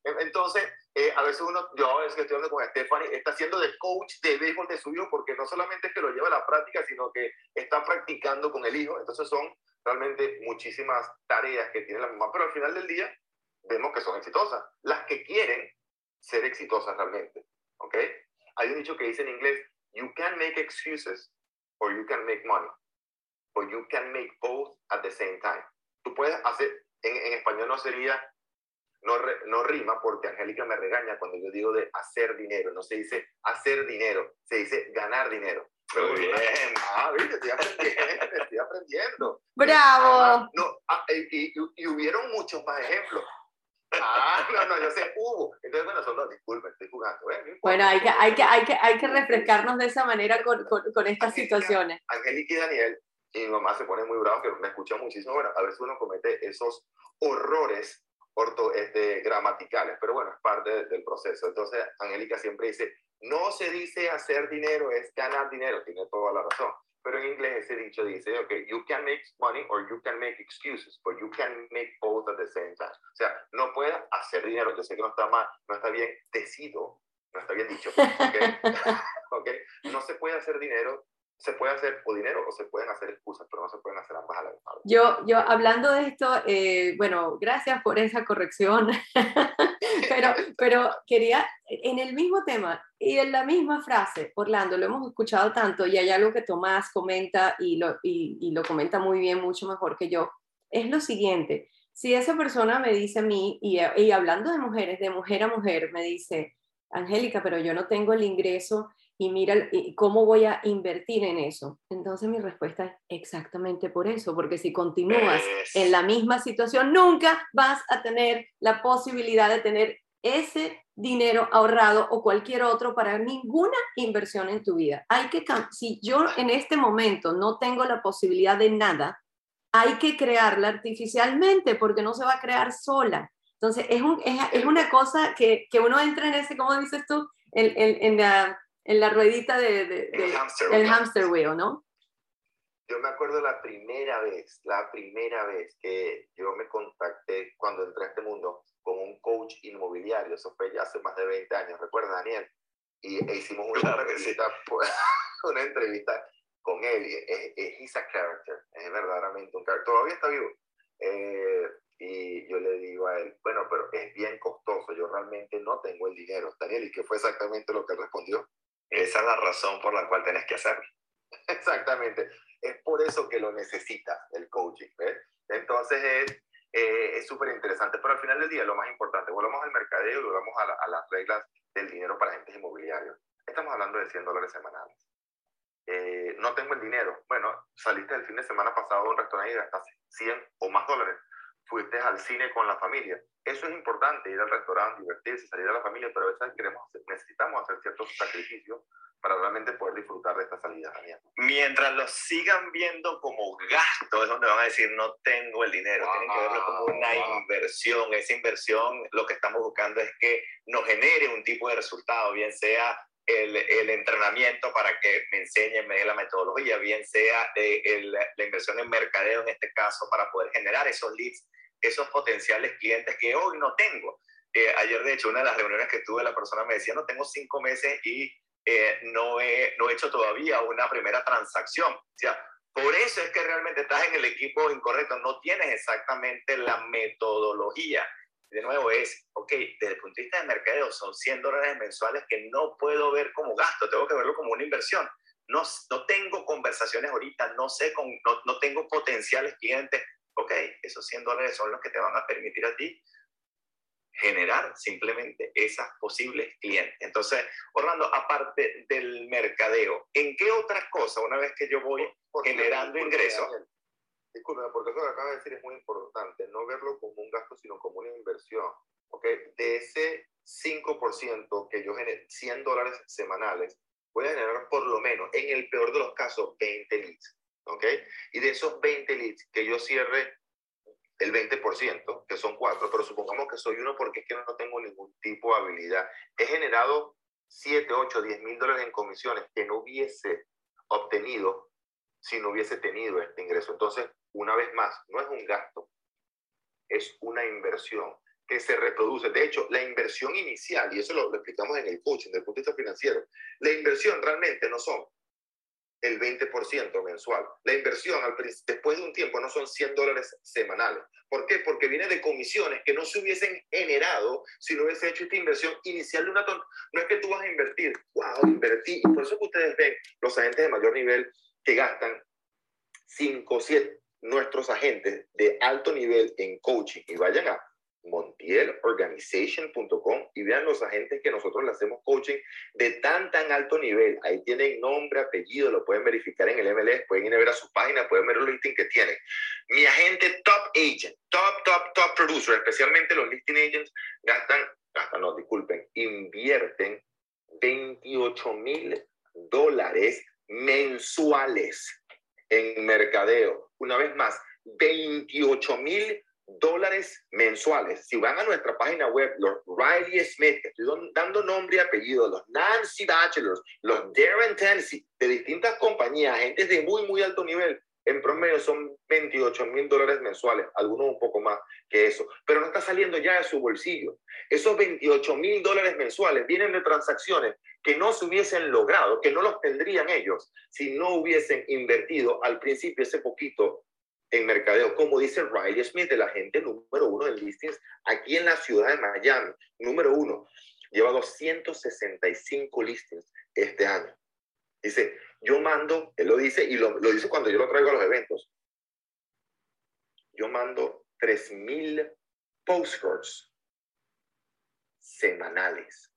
entonces, eh, a veces uno, yo a veces estoy hablando con Stephanie, está haciendo de coach de béisbol de su hijo, porque no solamente es que lo lleva a la práctica, sino que está practicando con el hijo, entonces son realmente muchísimas tareas que tiene la mamá, pero al final del día vemos que son exitosas, las que quieren ser exitosas realmente, ¿ok? Hay un dicho que dice en inglés, you can make excuses or you can make money, but you can make both at the same time. Tú puedes hacer, en, en español no sería no, no rima porque Angélica me regaña cuando yo digo de hacer dinero. No se dice hacer dinero, se dice ganar dinero. Muy bien. Ah, viste, estoy aprendiendo, estoy aprendiendo. ¡Bravo! no, ah, y, y, hubieron muchos más ejemplos. Ah, no, no, yo sé, hubo. Entonces, bueno, son dos, disculpen, estoy jugando. ¿eh? bueno, hay que, hay, que, hay, que, hay que refrescarnos de esa manera con, con, con estas situaciones. Angélica y Daniel, y mi mamá se pone muy brava, que me escucha muchísimo. Bueno, a veces uno comete esos horrores orto, este, gramaticales, pero bueno, es parte del proceso. Entonces, Angélica siempre dice, no se dice hacer dinero, es ganar dinero, tiene toda la razón. Pero en inglés ese dicho dice, ok, you can make money or you can make excuses, but you can make both at the same time. O sea, no puedes hacer dinero, yo sé que no está mal, no está bien decido, no está bien dicho, ¿ok? okay? No se puede hacer dinero se puede hacer o dinero o se pueden hacer excusas, pero no se pueden hacer ambas a la vez. Yo, yo hablando de esto, eh, bueno, gracias por esa corrección, pero, pero quería, en el mismo tema y en la misma frase, Orlando, lo hemos escuchado tanto y hay algo que Tomás comenta y lo, y, lo comenta muy bien, mucho mejor que yo, es lo siguiente, si esa persona me dice a mí, y, y hablando de mujeres, de mujer a mujer, me dice, Angélica, pero yo no tengo el ingreso y mira cómo voy a invertir en eso. Entonces mi respuesta es exactamente por eso, porque si continúas en la misma situación, nunca vas a tener la posibilidad de tener ese dinero ahorrado o cualquier otro para ninguna inversión en tu vida. Hay que si yo en este momento no tengo la posibilidad de nada, hay que crearla artificialmente porque no se va a crear sola. Entonces es, un, es, una cosa que, que, uno entra en ese, ¿cómo dices tú? En, en, en la en la ruedita de, de, el hamster, wheel, ¿no? Yo me acuerdo la primera vez, la primera vez que yo me contacté cuando entré a este mundo con un coach inmobiliario, eso fue ya hace más de 20 años, ¿recuerdas, Daniel? Y e hicimos una, entrevista, una entrevista con él, es, es a character, es verdaderamente un character, todavía está vivo. Eh, y yo le digo a él, bueno, pero es bien costoso, yo realmente no tengo el dinero. Daniel, ¿y qué fue exactamente lo que él respondió? Esa es la razón por la cual tenés que hacerlo. Exactamente. Es por eso que lo necesitas, el coaching. Entonces es eh, súper interesante. Pero al final del día, lo más importante, volvamos al mercadeo y volvamos a, las reglas del dinero para agentes inmobiliarios. Estamos hablando de 100 dólares semanales. Eh, no tengo el dinero. Bueno, saliste el fin de semana pasado a un restaurante y gastaste 100 o más dólares fuiste al cine con la familia. Eso es importante, ir al restaurante, divertirse, salir a la familia, pero a veces queremos, necesitamos hacer ciertos sacrificios para realmente poder disfrutar de esta salida también. Mientras los sigan viendo como gasto, es donde van a decir, no tengo el dinero, tienen que verlo como una inversión. Esa inversión lo que estamos buscando es que nos genere un tipo de resultado, bien sea el, el, entrenamiento para que me enseñen, me dé la metodología, bien sea eh, el, la inversión en mercadeo en este caso para poder generar esos leads esos potenciales clientes que hoy no tengo. Eh, ayer, de hecho, una de las reuniones que tuve, la persona me decía, no tengo cinco meses y eh, no, he, no he hecho todavía una primera transacción. O sea, por eso es que realmente estás en el equipo incorrecto, no tienes exactamente la metodología. De nuevo es, ok, desde el punto de vista de mercadeo son 100 dólares mensuales que no puedo ver como gasto, tengo que verlo como una inversión. No, no tengo conversaciones ahorita, no sé, con, no, no tengo potenciales clientes, ok, esos 100 dólares son los que te van a permitir a ti generar simplemente esas posibles clientes. Entonces, Orlando, aparte del mercadeo, ¿en qué otras cosas, una vez que yo voy generando ingresos? Disculpe, porque eso que acaba de decir es muy importante, no verlo como un gasto, sino como una inversión. ¿ok? De ese 5% que yo genero, 100 dólares semanales, voy a generar por lo menos, en el peor de los casos, 20 leads. ¿ok? Y de esos 20 leads que yo cierre el 20%, que son cuatro, pero supongamos que soy uno porque es que no tengo ningún tipo de habilidad. He generado 7, 8, 10 mil dólares en comisiones que no hubiese obtenido si no hubiese tenido este ingreso. Entonces, una vez más, no es un gasto, es una inversión que se reproduce. De hecho, la inversión inicial, y eso lo, lo explicamos en el coaching, desde el punto de vista financiero, la inversión realmente no son el 20% mensual. La inversión al, después de un tiempo no son 100 dólares semanales. ¿Por qué? Porque viene de comisiones que no se hubiesen generado si no hubiese hecho esta inversión inicial de una ton No es que tú vas a invertir, wow, invertí. Y por eso que ustedes ven los agentes de mayor nivel que gastan 5 o 7, nuestros agentes de alto nivel en coaching y vayan a montielorganization.com y vean los agentes que nosotros le hacemos coaching de tan, tan alto nivel. Ahí tienen nombre, apellido, lo pueden verificar en el MLS, pueden ir a ver a su página, pueden ver los listings que tienen. Mi agente top agent, top, top, top producer, especialmente los listing agents, gastan, gastan, no, disculpen, invierten 28 mil dólares mensuales en mercadeo. Una vez más, 28 mil dólares mensuales. Si van a nuestra página web, los Riley Smith, estoy dando nombre y apellido, los Nancy Bachelors, los Darren Tennessee, de distintas compañías, agentes de muy, muy alto nivel, en promedio son 28 mil dólares mensuales, algunos un poco más que eso, pero no está saliendo ya de su bolsillo. Esos 28 mil dólares mensuales vienen de transacciones que no se hubiesen logrado, que no los tendrían ellos si no hubiesen invertido al principio ese poquito en mercadeo, como dice Riley Smith, el agente número uno del listings aquí en la ciudad de Miami, número uno, lleva 265 listings este año. Dice, yo mando, él lo dice y lo, lo dice cuando yo lo traigo a los eventos, yo mando 3.000 postcards semanales.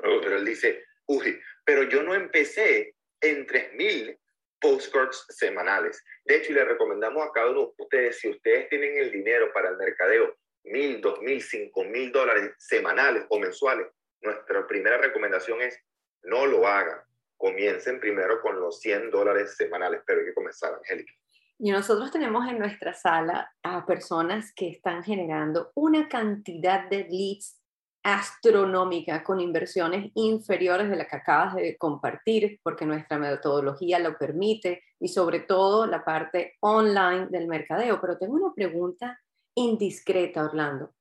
Pero él dice, uy, pero yo no empecé en 3.000 postcards semanales. De hecho, y le recomendamos a cada uno de ustedes, si ustedes tienen el dinero para el mercadeo, mil, dos mil, cinco mil dólares semanales o mensuales, nuestra primera recomendación es no lo hagan. Comiencen primero con los 100 dólares semanales, pero hay que comenzar, Angélica. Y nosotros tenemos en nuestra sala a personas que están generando una cantidad de leads astronómica con inversiones inferiores de las que acabas de compartir, porque nuestra metodología lo permite y sobre todo la parte online del mercadeo. Pero tengo una pregunta indiscreta, Orlando.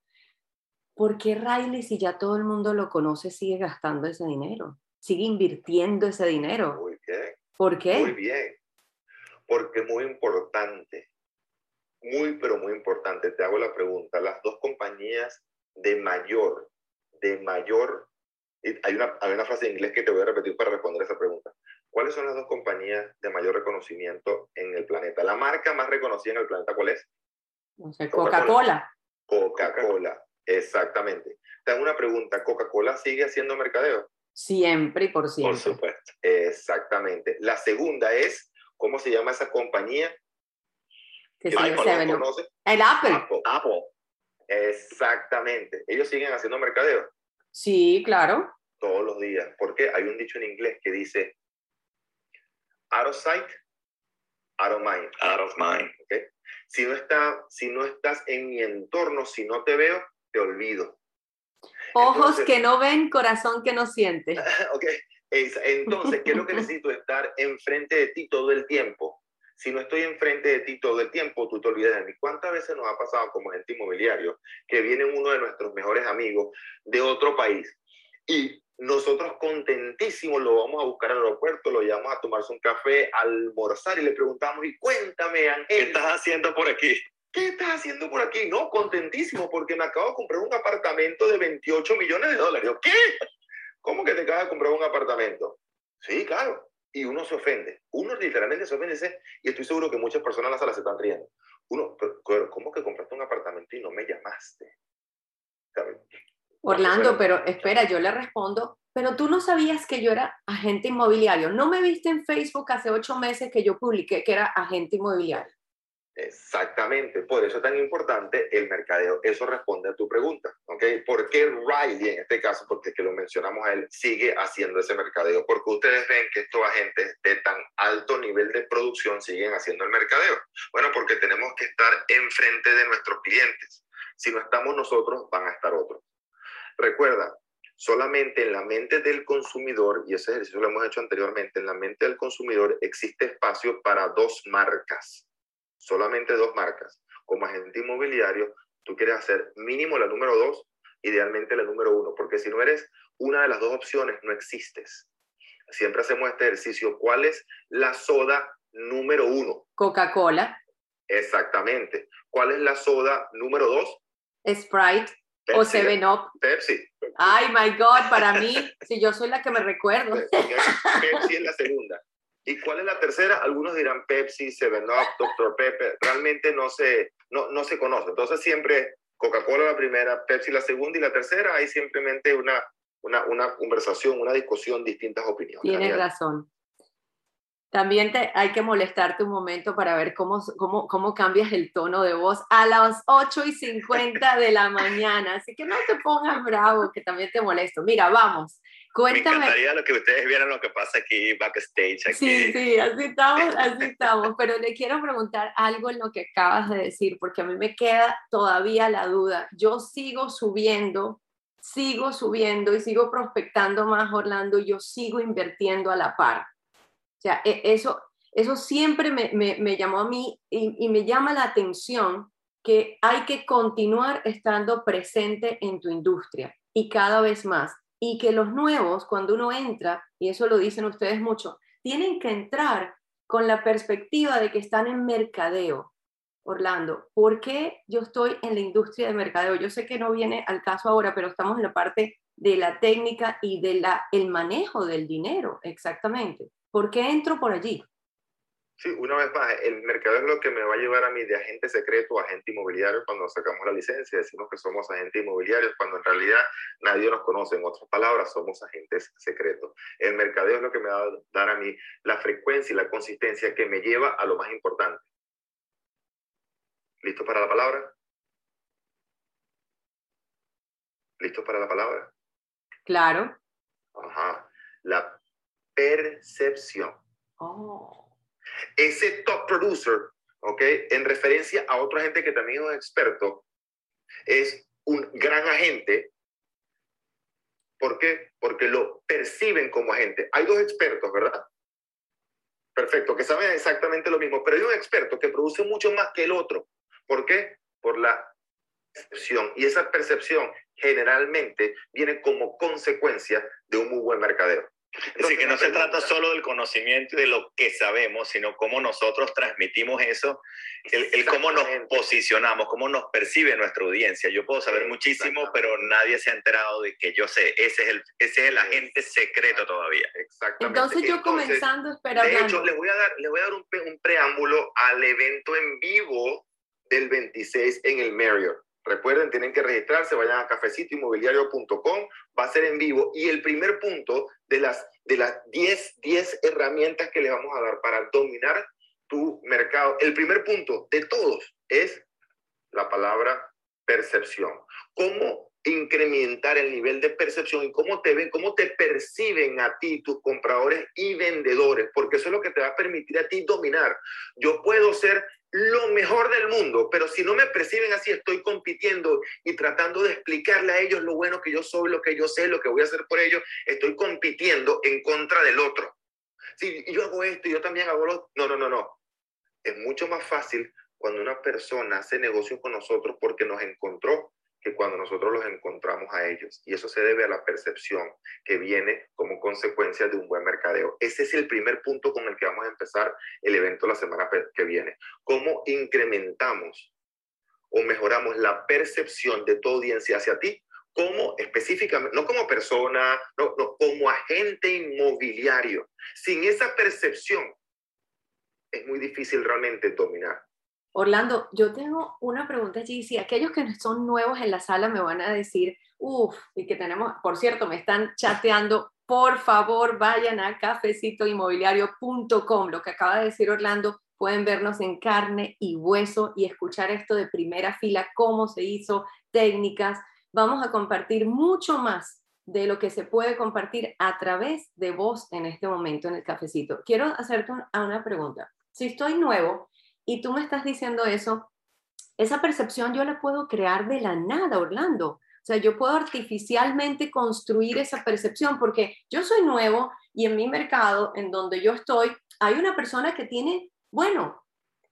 ¿Por qué Riley, si ya todo el mundo lo conoce, sigue gastando ese dinero? ¿Sigue invirtiendo ese dinero? Muy bien. ¿Por qué? Muy bien. Porque es muy importante, muy, pero muy importante. Te hago la pregunta. Las dos compañías de mayor de mayor, hay una, hay una frase en inglés que te voy a repetir para responder esa pregunta. ¿Cuáles son las dos compañías de mayor reconocimiento en el planeta? La marca más reconocida en el planeta, ¿cuál es? No sé, Coca-Cola. Coca-Cola, exactamente. Te hago una pregunta, ¿Coca-Cola sigue haciendo mercadeo? Siempre y por siempre. Por supuesto, exactamente. La segunda es, ¿cómo se llama esa compañía? Que se conoce? El Apple. Apple. Apple. Exactamente. Ellos siguen haciendo mercadeo. Sí, claro. Todos los días. Porque hay un dicho en inglés que dice, out of sight, out of mind. Out of mind. ¿Okay? Si, no está, si no estás en mi entorno, si no te veo, te olvido. Ojos que no ven, corazón que no siente. ok. Entonces, ¿qué es lo que necesito? Estar enfrente de ti todo el tiempo. Si no estoy enfrente de ti todo el tiempo, tú te olvidas de mí. ¿Cuántas veces nos ha pasado como agente inmobiliario que viene uno de nuestros mejores amigos de otro país y nosotros contentísimos lo vamos a buscar al aeropuerto, lo llevamos a tomarse un café, a almorzar y le preguntamos, y cuéntame, Ángel. ¿Qué estás haciendo por aquí? ¿Qué estás haciendo por aquí? No, contentísimo porque me acabo de comprar un apartamento de 28 millones de dólares. ¿Qué? ¿Cómo que te acabas de comprar un apartamento? Sí, claro y uno se ofende. Uno literalmente se ofende y estoy seguro que muchas personas en la sala se están riendo. Uno, pero, ¿cómo que compraste un apartamento y no me llamaste? Orlando, pero espera, yo le respondo, pero tú no sabías que yo era agente inmobiliario. ¿No me viste en Facebook hace ocho meses que yo publiqué que era agente inmobiliario? Exactamente, por eso es tan importante el mercadeo. Eso responde a tu pregunta, ¿ok? ¿Por qué Riley, en este caso, porque que lo mencionamos a él, sigue haciendo ese mercadeo? Porque ustedes ven que estos agentes de tan alto nivel de producción siguen haciendo el mercadeo. Bueno, porque tenemos que estar enfrente de nuestros clientes. Si no estamos nosotros, van a estar otros. Recuerda, solamente en la mente del consumidor, y ese ejercicio lo hemos hecho anteriormente, en la mente del consumidor existe espacio para dos marcas solamente dos marcas. Como agente inmobiliario, tú quieres hacer mínimo la número dos, idealmente la número uno, porque si no eres una de las dos opciones, no existes. Siempre hacemos este ejercicio. ¿Cuál es la soda número uno? Coca-Cola. Exactamente. ¿Cuál es la soda número dos? Sprite o Seven Up. Pepsi. Ay, my God, para mí, si yo soy la que me recuerdo. Pepsi es la segunda. ¿Y cuál es la tercera? Algunos dirán Pepsi, Seven Up, Dr. Pepper. Realmente no se, no, no se conoce. Entonces siempre Coca-Cola la primera, Pepsi la segunda y la tercera, hay simplemente una, una, una conversación, una discusión, distintas opiniones. Tienes razón. También te, hay que molestarte un momento para ver cómo, cómo, cómo cambias el tono de voz a las 8 y 50 de la mañana. Así que no te pongas bravo, que también te molesto. Mira, vamos. Cuéntame. Me encantaría lo que ustedes vieran lo que pasa aquí backstage. Aquí. Sí, sí, así estamos, así estamos. Pero le quiero preguntar algo en lo que acabas de decir, porque a mí me queda todavía la duda. Yo sigo subiendo, sigo subiendo y sigo prospectando más Orlando, yo sigo invirtiendo a la par sea, e, eso, eso siempre me, me, llamó a mí y, y, me llama la atención que hay que continuar estando presente en tu industria y cada vez más. Y que los nuevos, cuando uno entra, y eso lo dicen ustedes mucho, tienen que entrar con la perspectiva de que están en mercadeo. Orlando, ¿por qué yo estoy en la industria de mercadeo? Yo sé que no viene al caso ahora, pero estamos en la parte de la técnica y del el manejo del dinero, exactamente. ¿Por qué entro por allí? Sí, una vez más, el mercado es lo que me va a llevar a mí de agente secreto a agente inmobiliario cuando sacamos la licencia. Decimos que somos agentes inmobiliarios cuando en realidad nadie nos conoce. En otras palabras, somos agentes secretos. El mercadeo es lo que me va a dar a mí la frecuencia y la consistencia que me lleva a lo más importante. ¿Listo para la palabra? ¿Listo para la palabra? Claro. Ajá. La percepción. Oh. Ese top producer, ¿ok? En referencia a otra gente que también es experto, es un gran agente. ¿Por qué? Porque lo perciben como agente. Hay dos expertos, ¿verdad? Perfecto, que saben exactamente lo mismo, pero hay un experto que produce mucho más que el otro. ¿Por qué? Por la percepción. Y esa percepción generalmente viene como consecuencia de un muy buen Así que no se trata solo del conocimiento y de lo que sabemos, sino cómo nosotros transmitimos eso, el, cómo nos posicionamos, cómo nos percibe nuestra audiencia. Yo puedo saber muchísimo, pero nadie se ha enterado de que yo sé. Ese es el, ese es el agente secreto todavía. Exactamente. Entonces yo comenzando esperando. De hecho, les voy a dar, les voy a dar un, un preámbulo al evento en vivo del 26 en el Marriott. Recuerden, tienen que registrarse, vayan a cafecitoinmobiliario.com, va a ser en vivo. Y el primer punto de las, de las 10, 10 herramientas que les vamos a dar para dominar tu mercado, el primer punto de todos es la palabra percepción. ¿Cómo incrementar el nivel de percepción y cómo te ven, cómo te perciben a ti tus compradores y vendedores? Porque eso es lo que te va a permitir a ti dominar. Yo puedo ser lo mejor del mundo, pero si no me perciben así, estoy compitiendo y tratando de explicarle a ellos lo bueno que yo soy, lo que yo sé, lo que voy a hacer por ellos, estoy compitiendo en contra del otro. Si yo hago esto yo también hago lo... No, no, no, no. Es mucho más fácil cuando una persona hace negocio con nosotros porque nos encontró que cuando nosotros los encontramos a ellos. Y eso se debe a la percepción que viene como consecuencia de un buen mercadeo. Ese es el primer punto con el que vamos a empezar el evento la semana que viene. ¿Cómo incrementamos o mejoramos la percepción de tu audiencia hacia ti? Como específicamente, no como persona, no, no, como agente inmobiliario. Sin esa percepción es muy difícil realmente dominar. Orlando, yo tengo una pregunta allí. Si aquellos que son nuevos en la sala me van a decir, uff, y que tenemos, por cierto, me están chateando, por favor vayan a cafecitoinmobiliario.com. Lo que acaba de decir Orlando, pueden vernos en carne y hueso y escuchar esto de primera fila, cómo se hizo, técnicas. Vamos a compartir mucho más de lo que se puede compartir a través de vos en este momento en el cafecito. Quiero hacerte una pregunta. Si estoy nuevo, y tú me estás diciendo eso, esa percepción yo la puedo crear de la nada, Orlando. O sea, yo puedo artificialmente construir esa percepción porque yo soy nuevo y en mi mercado, en donde yo estoy, hay una persona que tiene, bueno,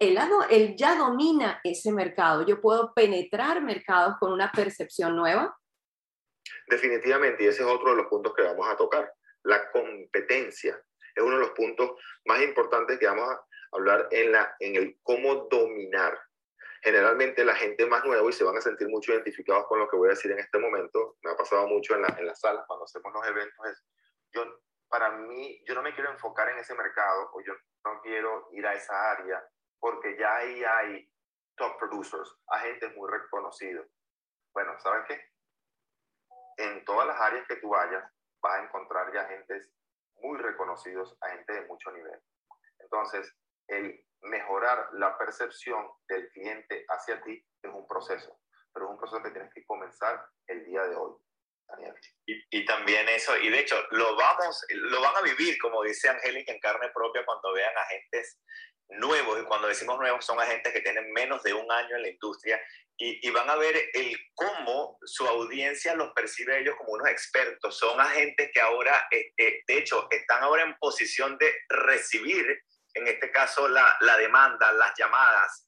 él, ya domina ese mercado. Yo puedo penetrar mercados con una percepción nueva. Definitivamente, y ese es otro de los puntos que vamos a tocar. La competencia es uno de los puntos más importantes que vamos a, hablar en, la, en el cómo dominar. Generalmente la gente más nueva y se van a sentir mucho identificados con lo que voy a decir en este momento, me ha pasado mucho en, la, en las salas cuando hacemos los eventos, es, yo, para mí, yo no me quiero enfocar en ese mercado o yo no quiero ir a esa área porque ya ahí hay top producers, agentes muy reconocidos. Bueno, ¿sabes qué? En todas las áreas que tú vayas, vas a encontrar ya agentes muy reconocidos, agentes de mucho nivel. Entonces, el mejorar la percepción del cliente hacia ti es un proceso, pero es un proceso que tienes que comenzar el día de hoy. Y, también eso, y de hecho lo vamos, lo van a vivir, como dice Angélica, en carne propia cuando vean agentes nuevos, y cuando decimos nuevos son agentes que tienen menos de un año en la industria, y, van a ver el cómo su audiencia los percibe a ellos como unos expertos. Son agentes que ahora, este, de hecho, están ahora en posición de recibir en este caso la, la demanda, las llamadas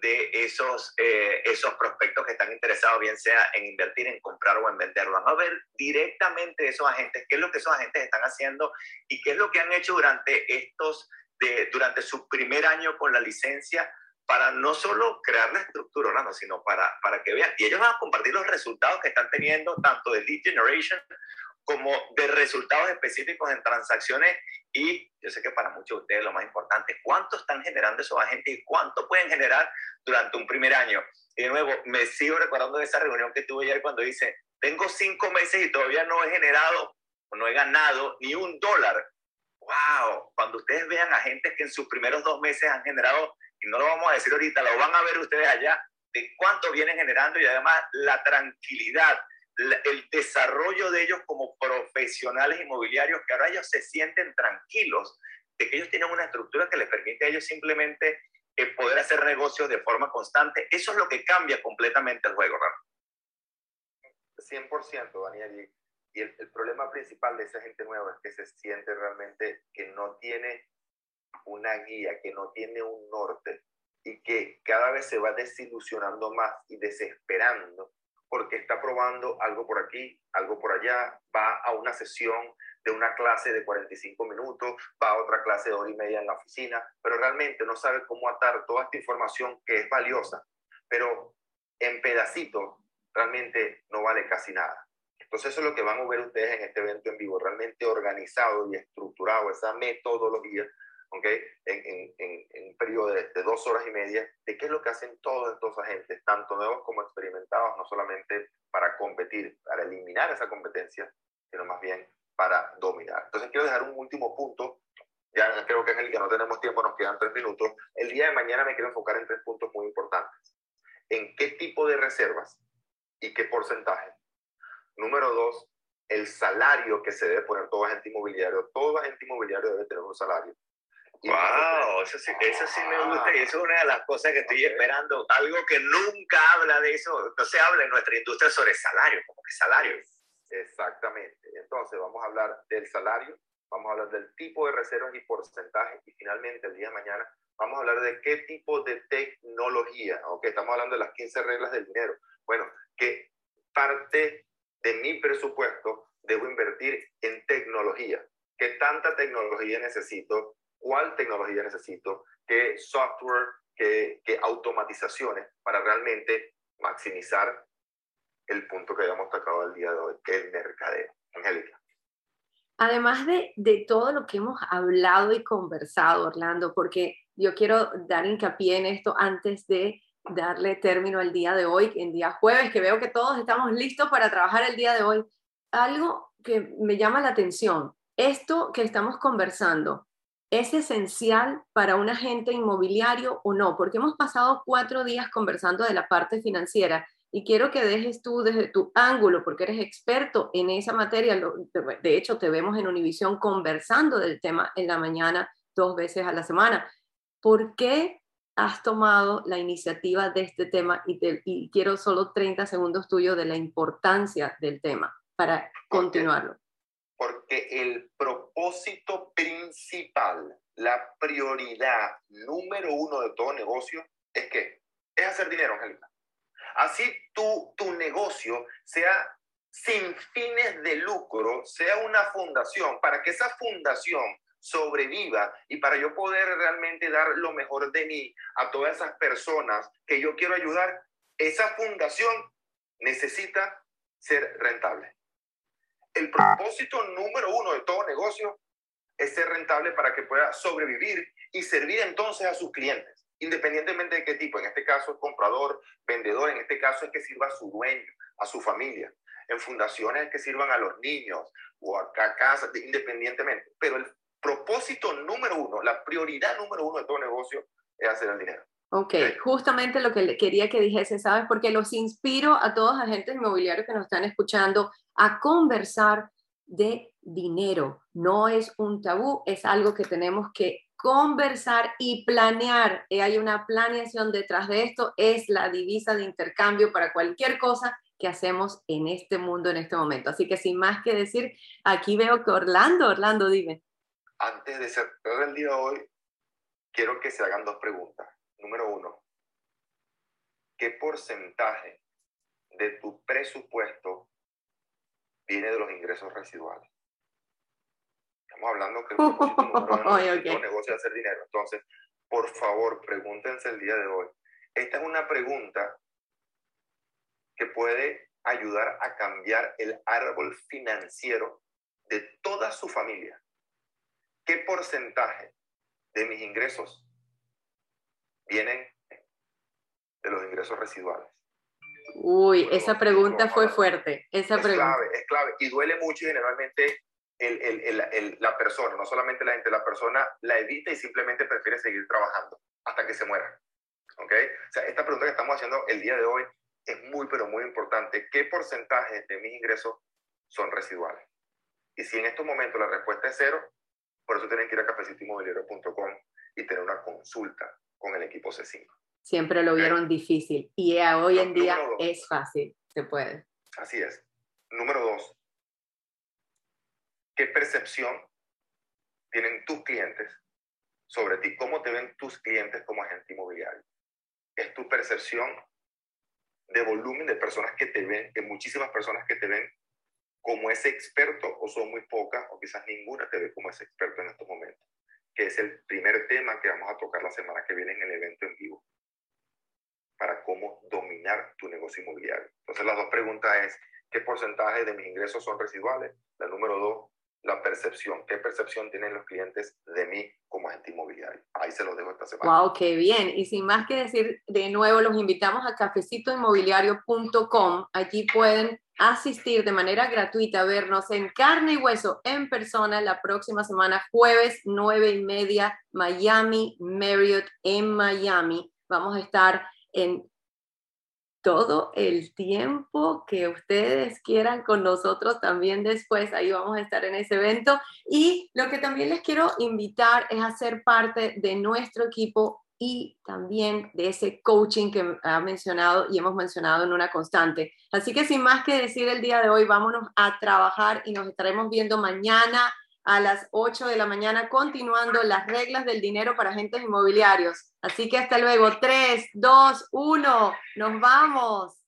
de esos, eh, esos prospectos que están interesados, bien sea en invertir, en comprar o en vender. Van a ver directamente esos agentes, qué es lo que esos agentes están haciendo y qué es lo que han hecho durante estos, de, durante su primer año con la licencia para no solo crear la estructura, Orlando, sino para, para que vean. Y ellos van a compartir los resultados que están teniendo tanto de lead generation como de resultados específicos en transacciones y yo sé que para muchos de ustedes lo más importante, cuánto están generando esos agentes y cuánto pueden generar durante un primer año. Y de nuevo, me sigo recordando de esa reunión que tuve ayer cuando dice, tengo cinco meses y todavía no he generado o no he ganado ni un dólar. ¡Wow! Cuando ustedes vean agentes que en sus primeros dos meses han generado, y no lo vamos a decir ahorita, lo van a ver ustedes allá, de cuánto vienen generando y además la tranquilidad el desarrollo de ellos como profesionales inmobiliarios, que ahora ellos se sienten tranquilos de que ellos tienen una estructura que les permite a ellos simplemente eh, poder hacer negocios de forma constante. Eso es lo que cambia completamente el juego, ¿verdad? 100%, Daniel. Y, el, el problema principal de esa gente nueva es que se siente realmente que no tiene una guía, que no tiene un norte y que cada vez se va desilusionando más y desesperando porque está probando algo por aquí, algo por allá, va a una sesión de una clase de 45 minutos, va a otra clase de hora y media en la oficina, pero realmente no sabe cómo atar toda esta información que es valiosa, pero en pedacitos realmente no vale casi nada. Entonces eso es lo que van a ver ustedes en este evento en vivo, realmente organizado y estructurado, esa metodología ¿okay? en, en, en, un periodo de, de, dos horas y media, de qué es lo que hacen todos estos agentes, tanto nuevos como experimentados, no solamente para competir, para eliminar esa competencia, sino más bien para dominar. Entonces quiero dejar un último punto, ya creo que que no tenemos tiempo, nos quedan tres minutos. El día de mañana me quiero enfocar en tres puntos muy importantes. ¿En qué tipo de reservas y qué porcentaje? Número dos, el salario que se debe poner todo agente inmobiliario. Todo agente inmobiliario debe tener un salario. Wow, eso sí, eso sí me gusta y eso es una de las cosas que estoy esperando. Algo que nunca habla de eso, no se habla en nuestra industria sobre salario, como que salario. Exactamente. Entonces vamos a hablar del salario, vamos a hablar del tipo de reservas y porcentaje y finalmente el día de mañana vamos a hablar de qué tipo de tecnología, aunque estamos hablando de las 15 reglas del dinero. Bueno, qué parte de mi presupuesto debo invertir en tecnología. ¿Qué tanta tecnología necesito? Cuál tecnología necesito, qué software, qué, qué automatizaciones para realmente maximizar el punto que habíamos tocado el día de hoy, que es el mercadeo. Angélica. Además de, de, todo lo que hemos hablado y conversado, Orlando, porque yo quiero dar hincapié en esto antes de darle término al día de hoy, en día jueves, que veo que todos estamos listos para trabajar el día de hoy. Algo que me llama la atención, esto que estamos conversando, ¿Es esencial para un agente inmobiliario o no? Porque hemos pasado cuatro días conversando de la parte financiera y quiero que dejes tú desde tu ángulo, porque eres experto en esa materia. De hecho, te vemos en Univisión conversando del tema en la mañana dos veces a la semana. ¿Por qué has tomado la iniciativa de este tema? Y, y quiero solo 30 segundos tuyos de la importancia del tema para continuarlo porque el propósito principal, la prioridad número uno de todo negocio es que es hacer dinero, Angélica. Así tu, tu negocio sea sin fines de lucro, sea una fundación, para que esa fundación sobreviva y para yo poder realmente dar lo mejor de mí a todas esas personas que yo quiero ayudar, esa fundación necesita ser rentable. El propósito número uno de todo negocio es ser rentable para que pueda sobrevivir y servir entonces a sus clientes. independientemente de qué tipo, en este caso es comprador, vendedor, en este caso es que sirva a su dueño, a su familia, en fundaciones es que sirvan a los niños o a casa, independientemente. Pero el propósito número uno, la prioridad número uno de todo negocio es hacer el dinero. Ok, justamente lo que quería que dijese, ¿sabes? Porque los inspiro a todos agentes inmobiliarios que nos están escuchando a conversar de dinero. No es un tabú, es algo que tenemos que conversar y planear. Y hay una planeación detrás de esto, es la divisa de intercambio para cualquier cosa que hacemos en este mundo en este momento. Así que sin más que decir, aquí veo que Orlando, Orlando, dime. Antes de cerrar el día de hoy, quiero que se hagan dos preguntas. Número uno, ¿qué porcentaje de tu presupuesto viene de los ingresos residuales? Estamos hablando que el propósito número uno negocio hacer dinero. Entonces, por favor, pregúntense el día de hoy. Esta es una pregunta que puede ayudar a cambiar el árbol financiero de toda su familia. ¿Qué porcentaje de mis ingresos vienen de los ingresos residuales? Uy, esa pregunta fue fuerte. Esa es clave, es clave. Y duele mucho y generalmente la persona, no solamente la gente, la persona la evita y simplemente prefiere seguir trabajando hasta que se muera. ¿Ok? O sea, esta pregunta que estamos haciendo el día de hoy es muy, pero muy importante. ¿Qué porcentaje de mis ingresos son residuales? Y si en estos momentos la respuesta es cero, por eso tienen que ir a cafecitoinmobiliario.com y tener una consulta con el equipo C5. Siempre lo vieron difícil y hoy en día es fácil, se puede. Así es. Número dos, ¿qué percepción tienen tus clientes sobre ti? ¿Cómo te ven tus clientes como agente inmobiliario? ¿Es tu percepción de volumen de personas que te ven, de muchísimas personas que te ven como ese experto o son muy pocas o quizás ninguna te ve como ese experto en estos momentos, que es el primer tema que vamos a tocar la semana que viene en el evento en vivo para cómo dominar tu negocio inmobiliario. Entonces las dos preguntas es, ¿qué porcentaje de mis ingresos son residuales? La número dos, la percepción, qué percepción tienen los clientes de mí como agente inmobiliario. Ahí se los dejo esta semana. Wow, qué bien. Y sin más que decir, de nuevo los invitamos a cafecitoinmobiliario.com. Allí pueden asistir de manera gratuita a vernos en carne y hueso en persona la próxima semana, jueves nueve y media, Miami Marriott en Miami. Vamos a estar en todo el tiempo que ustedes quieran con nosotros también después. Ahí vamos a estar en ese evento. Y lo que también les quiero invitar es a ser parte de nuestro equipo y también de ese coaching que ha mencionado y hemos mencionado en una constante. Así que sin más que decir el día de hoy, vámonos a trabajar y nos estaremos viendo mañana a las 8 de la mañana continuando las reglas del dinero para agentes inmobiliarios. Así que hasta luego. 3, 2, 1. Nos vamos.